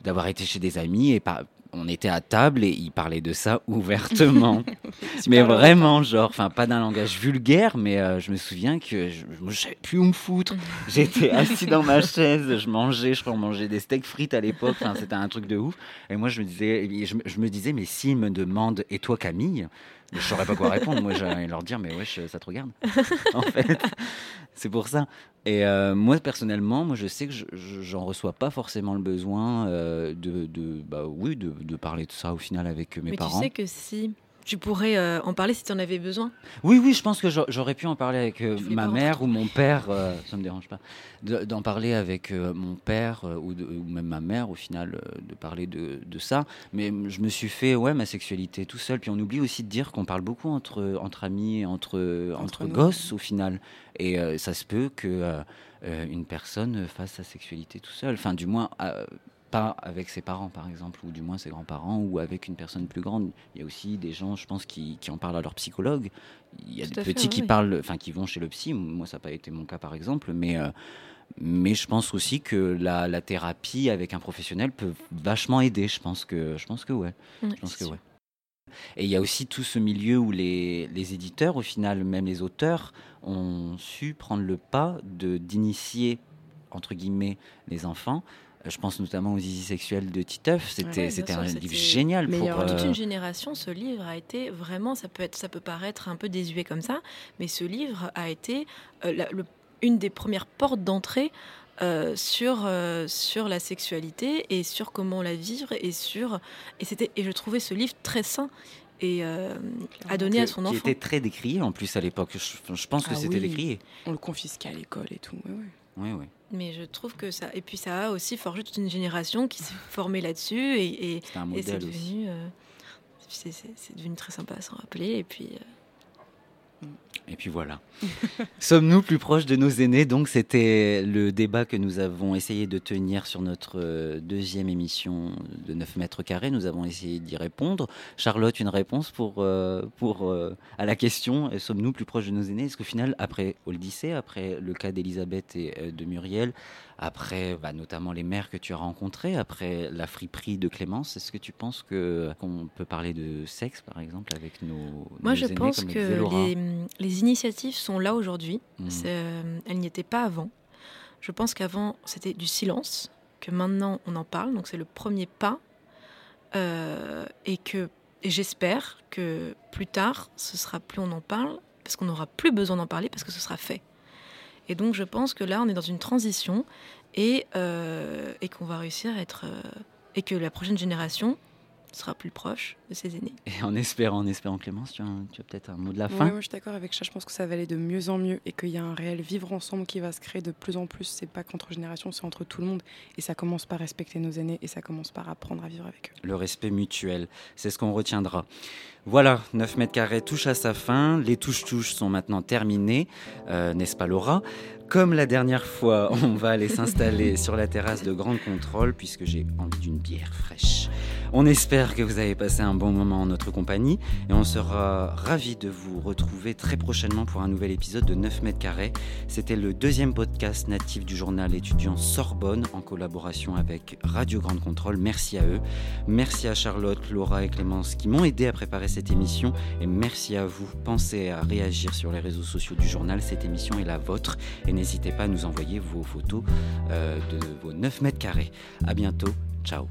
d'avoir été chez des amis et par- on était à table et ils parlaient de ça ouvertement. mais vraiment, genre, enfin, pas d'un langage vulgaire, mais euh, je me souviens que je, je savais plus où me foutre. J'étais assis dans ma chaise, je mangeais, je crois, on mangeait des steaks frites à l'époque, enfin, c'était un truc de ouf. Et moi, je me disais, et je, me- je me disais, mais s'ils me demandent, et toi, Camille? Je saurais pas quoi répondre. Moi, j'allais leur dire, mais wesh, ça te regarde. en fait, c'est pour ça. Et euh, moi, personnellement, moi, je sais que je- je- j'en reçois pas forcément le besoin euh, de, de, bah, oui, de, de parler de ça au final avec euh, mes Mais parents. tu sais que si tu pourrais euh, en parler si tu en avais besoin? Oui, oui, je pense que j'a- j'aurais pu en parler avec euh, ma mère ou mon père, euh, ça me dérange pas, de- d'en parler avec euh, mon père ou, de- ou même ma mère au final, de parler de, de ça. Mais je me suis fait, ouais, ma sexualité tout seul. Puis on oublie aussi de dire qu'on parle beaucoup entre, entre amis, entre, entre, nous. gosses au final. Et ça se peut que euh, euh, une personne fasse sa sexualité tout seul. Enfin, du moins. Pas avec ses parents, par exemple, ou du moins ses grands-parents, ou avec une personne plus grande. Il y a aussi des gens, je pense, qui, qui en parlent à leur psychologue. Il y a Tout des fait, petits qui oui. parlent, enfin, qui vont chez le psy. Moi, ça n'a pas été mon cas, par exemple, mais, euh, mais je pense aussi que la, la thérapie avec un professionnel peut vachement aider. Je pense que, je pense que ouais. Ouais, je pense que sûr. ouais. Et il y a aussi tout ce milieu où les, les éditeurs, au final, même les auteurs, ont su prendre le pas de d'initier, entre guillemets, les enfants. Je pense notamment aux Zizi sexuels de Titeuf. C'était Ouais, un livre génial pour. Pour toute euh, une génération, ce livre a été vraiment, ça peut, être, ça peut paraître un peu désuet comme ça, mais ce livre a été euh, la- le- une des premières portes d'entrée euh, sur, euh, sur la sexualité et sur comment la vivre et sur et c'était et je trouvais ce livre très sain et euh, à donner à son Qui enfant. était très décrié en plus à l'époque. Je, je pense que Ah c'était oui. décrié. On le confisquait à l'école et tout. ouais, ouais. Oui, oui. Mais je trouve que ça et puis ça a aussi forgé toute une génération qui s'est formée là-dessus et, c'est devenu euh, c'est très sympa à s'en rappeler et puis euh, Et puis voilà. Sommes-nous plus proches de nos aînés? Donc c'était le débat que nous avons essayé de tenir sur notre euh, deuxième émission de 9 mètres carrés. Nous avons essayé d'y répondre. Charlotte, une réponse pour, euh, pour, euh, à la question sommes-nous plus proches de nos aînés? Est-ce qu'au final, après Odyssée, après le cas d'Elisabeth et de Muriel, après bah, notamment les mères que tu as rencontrées, après la friperie de Clémence, est-ce que tu penses que qu'on peut parler de sexe, par exemple, avec nos, Moi, nos je aînés, pense comme que Laura? les, les initiatives sont là aujourd'hui. C'est, euh, Elles n'y étaient pas avant. Je pense qu'avant, c'était du silence, que maintenant, on en parle. Donc, c'est le premier pas. Euh, et que j'espère que plus tard, ce sera plus on en parle, parce qu'on n'aura plus besoin d'en parler, parce que ce sera fait. Et donc, je pense que là, on est dans une transition et, euh, et qu'on va réussir à être. et que la prochaine génération sera plus proche de ses aînés. Et en espérant, en espérant Clémence, tu as, peut-être un mot de la Ouais, fin moi, je suis d'accord avec ça. Je pense que ça va aller de mieux en mieux et qu'il y a un réel vivre ensemble qui va se créer de plus en plus. C'est pas qu'entre générations, c'est entre tout le monde. Et ça commence par respecter nos aînés et ça commence par apprendre à vivre avec eux. Le respect mutuel, c'est ce qu'on retiendra. Voilà, 9 mètres carrés touche à sa fin. Les touches-touches sont maintenant terminées, euh, n'est-ce pas Laura? Comme la dernière fois, on va aller s'installer sur la terrasse de Grande Contrôle puisque j'ai envie d'une bière fraîche. On espère que vous avez passé un bon moment en notre compagnie et on sera ravis de vous retrouver très prochainement pour un nouvel épisode de 9 mètres carrés. C'était le deuxième podcast natif du journal étudiant Sorbonne en collaboration avec Radio Grande Contrôle. Merci à eux. Merci à Charlotte, Laura et Clémence qui m'ont aidé à préparer cette émission et merci à vous. Pensez à réagir sur les réseaux sociaux du journal. Cette émission est la vôtre et n'hésitez pas à nous envoyer vos photos euh, de vos 9 mètres carrés. À bientôt. Ciao.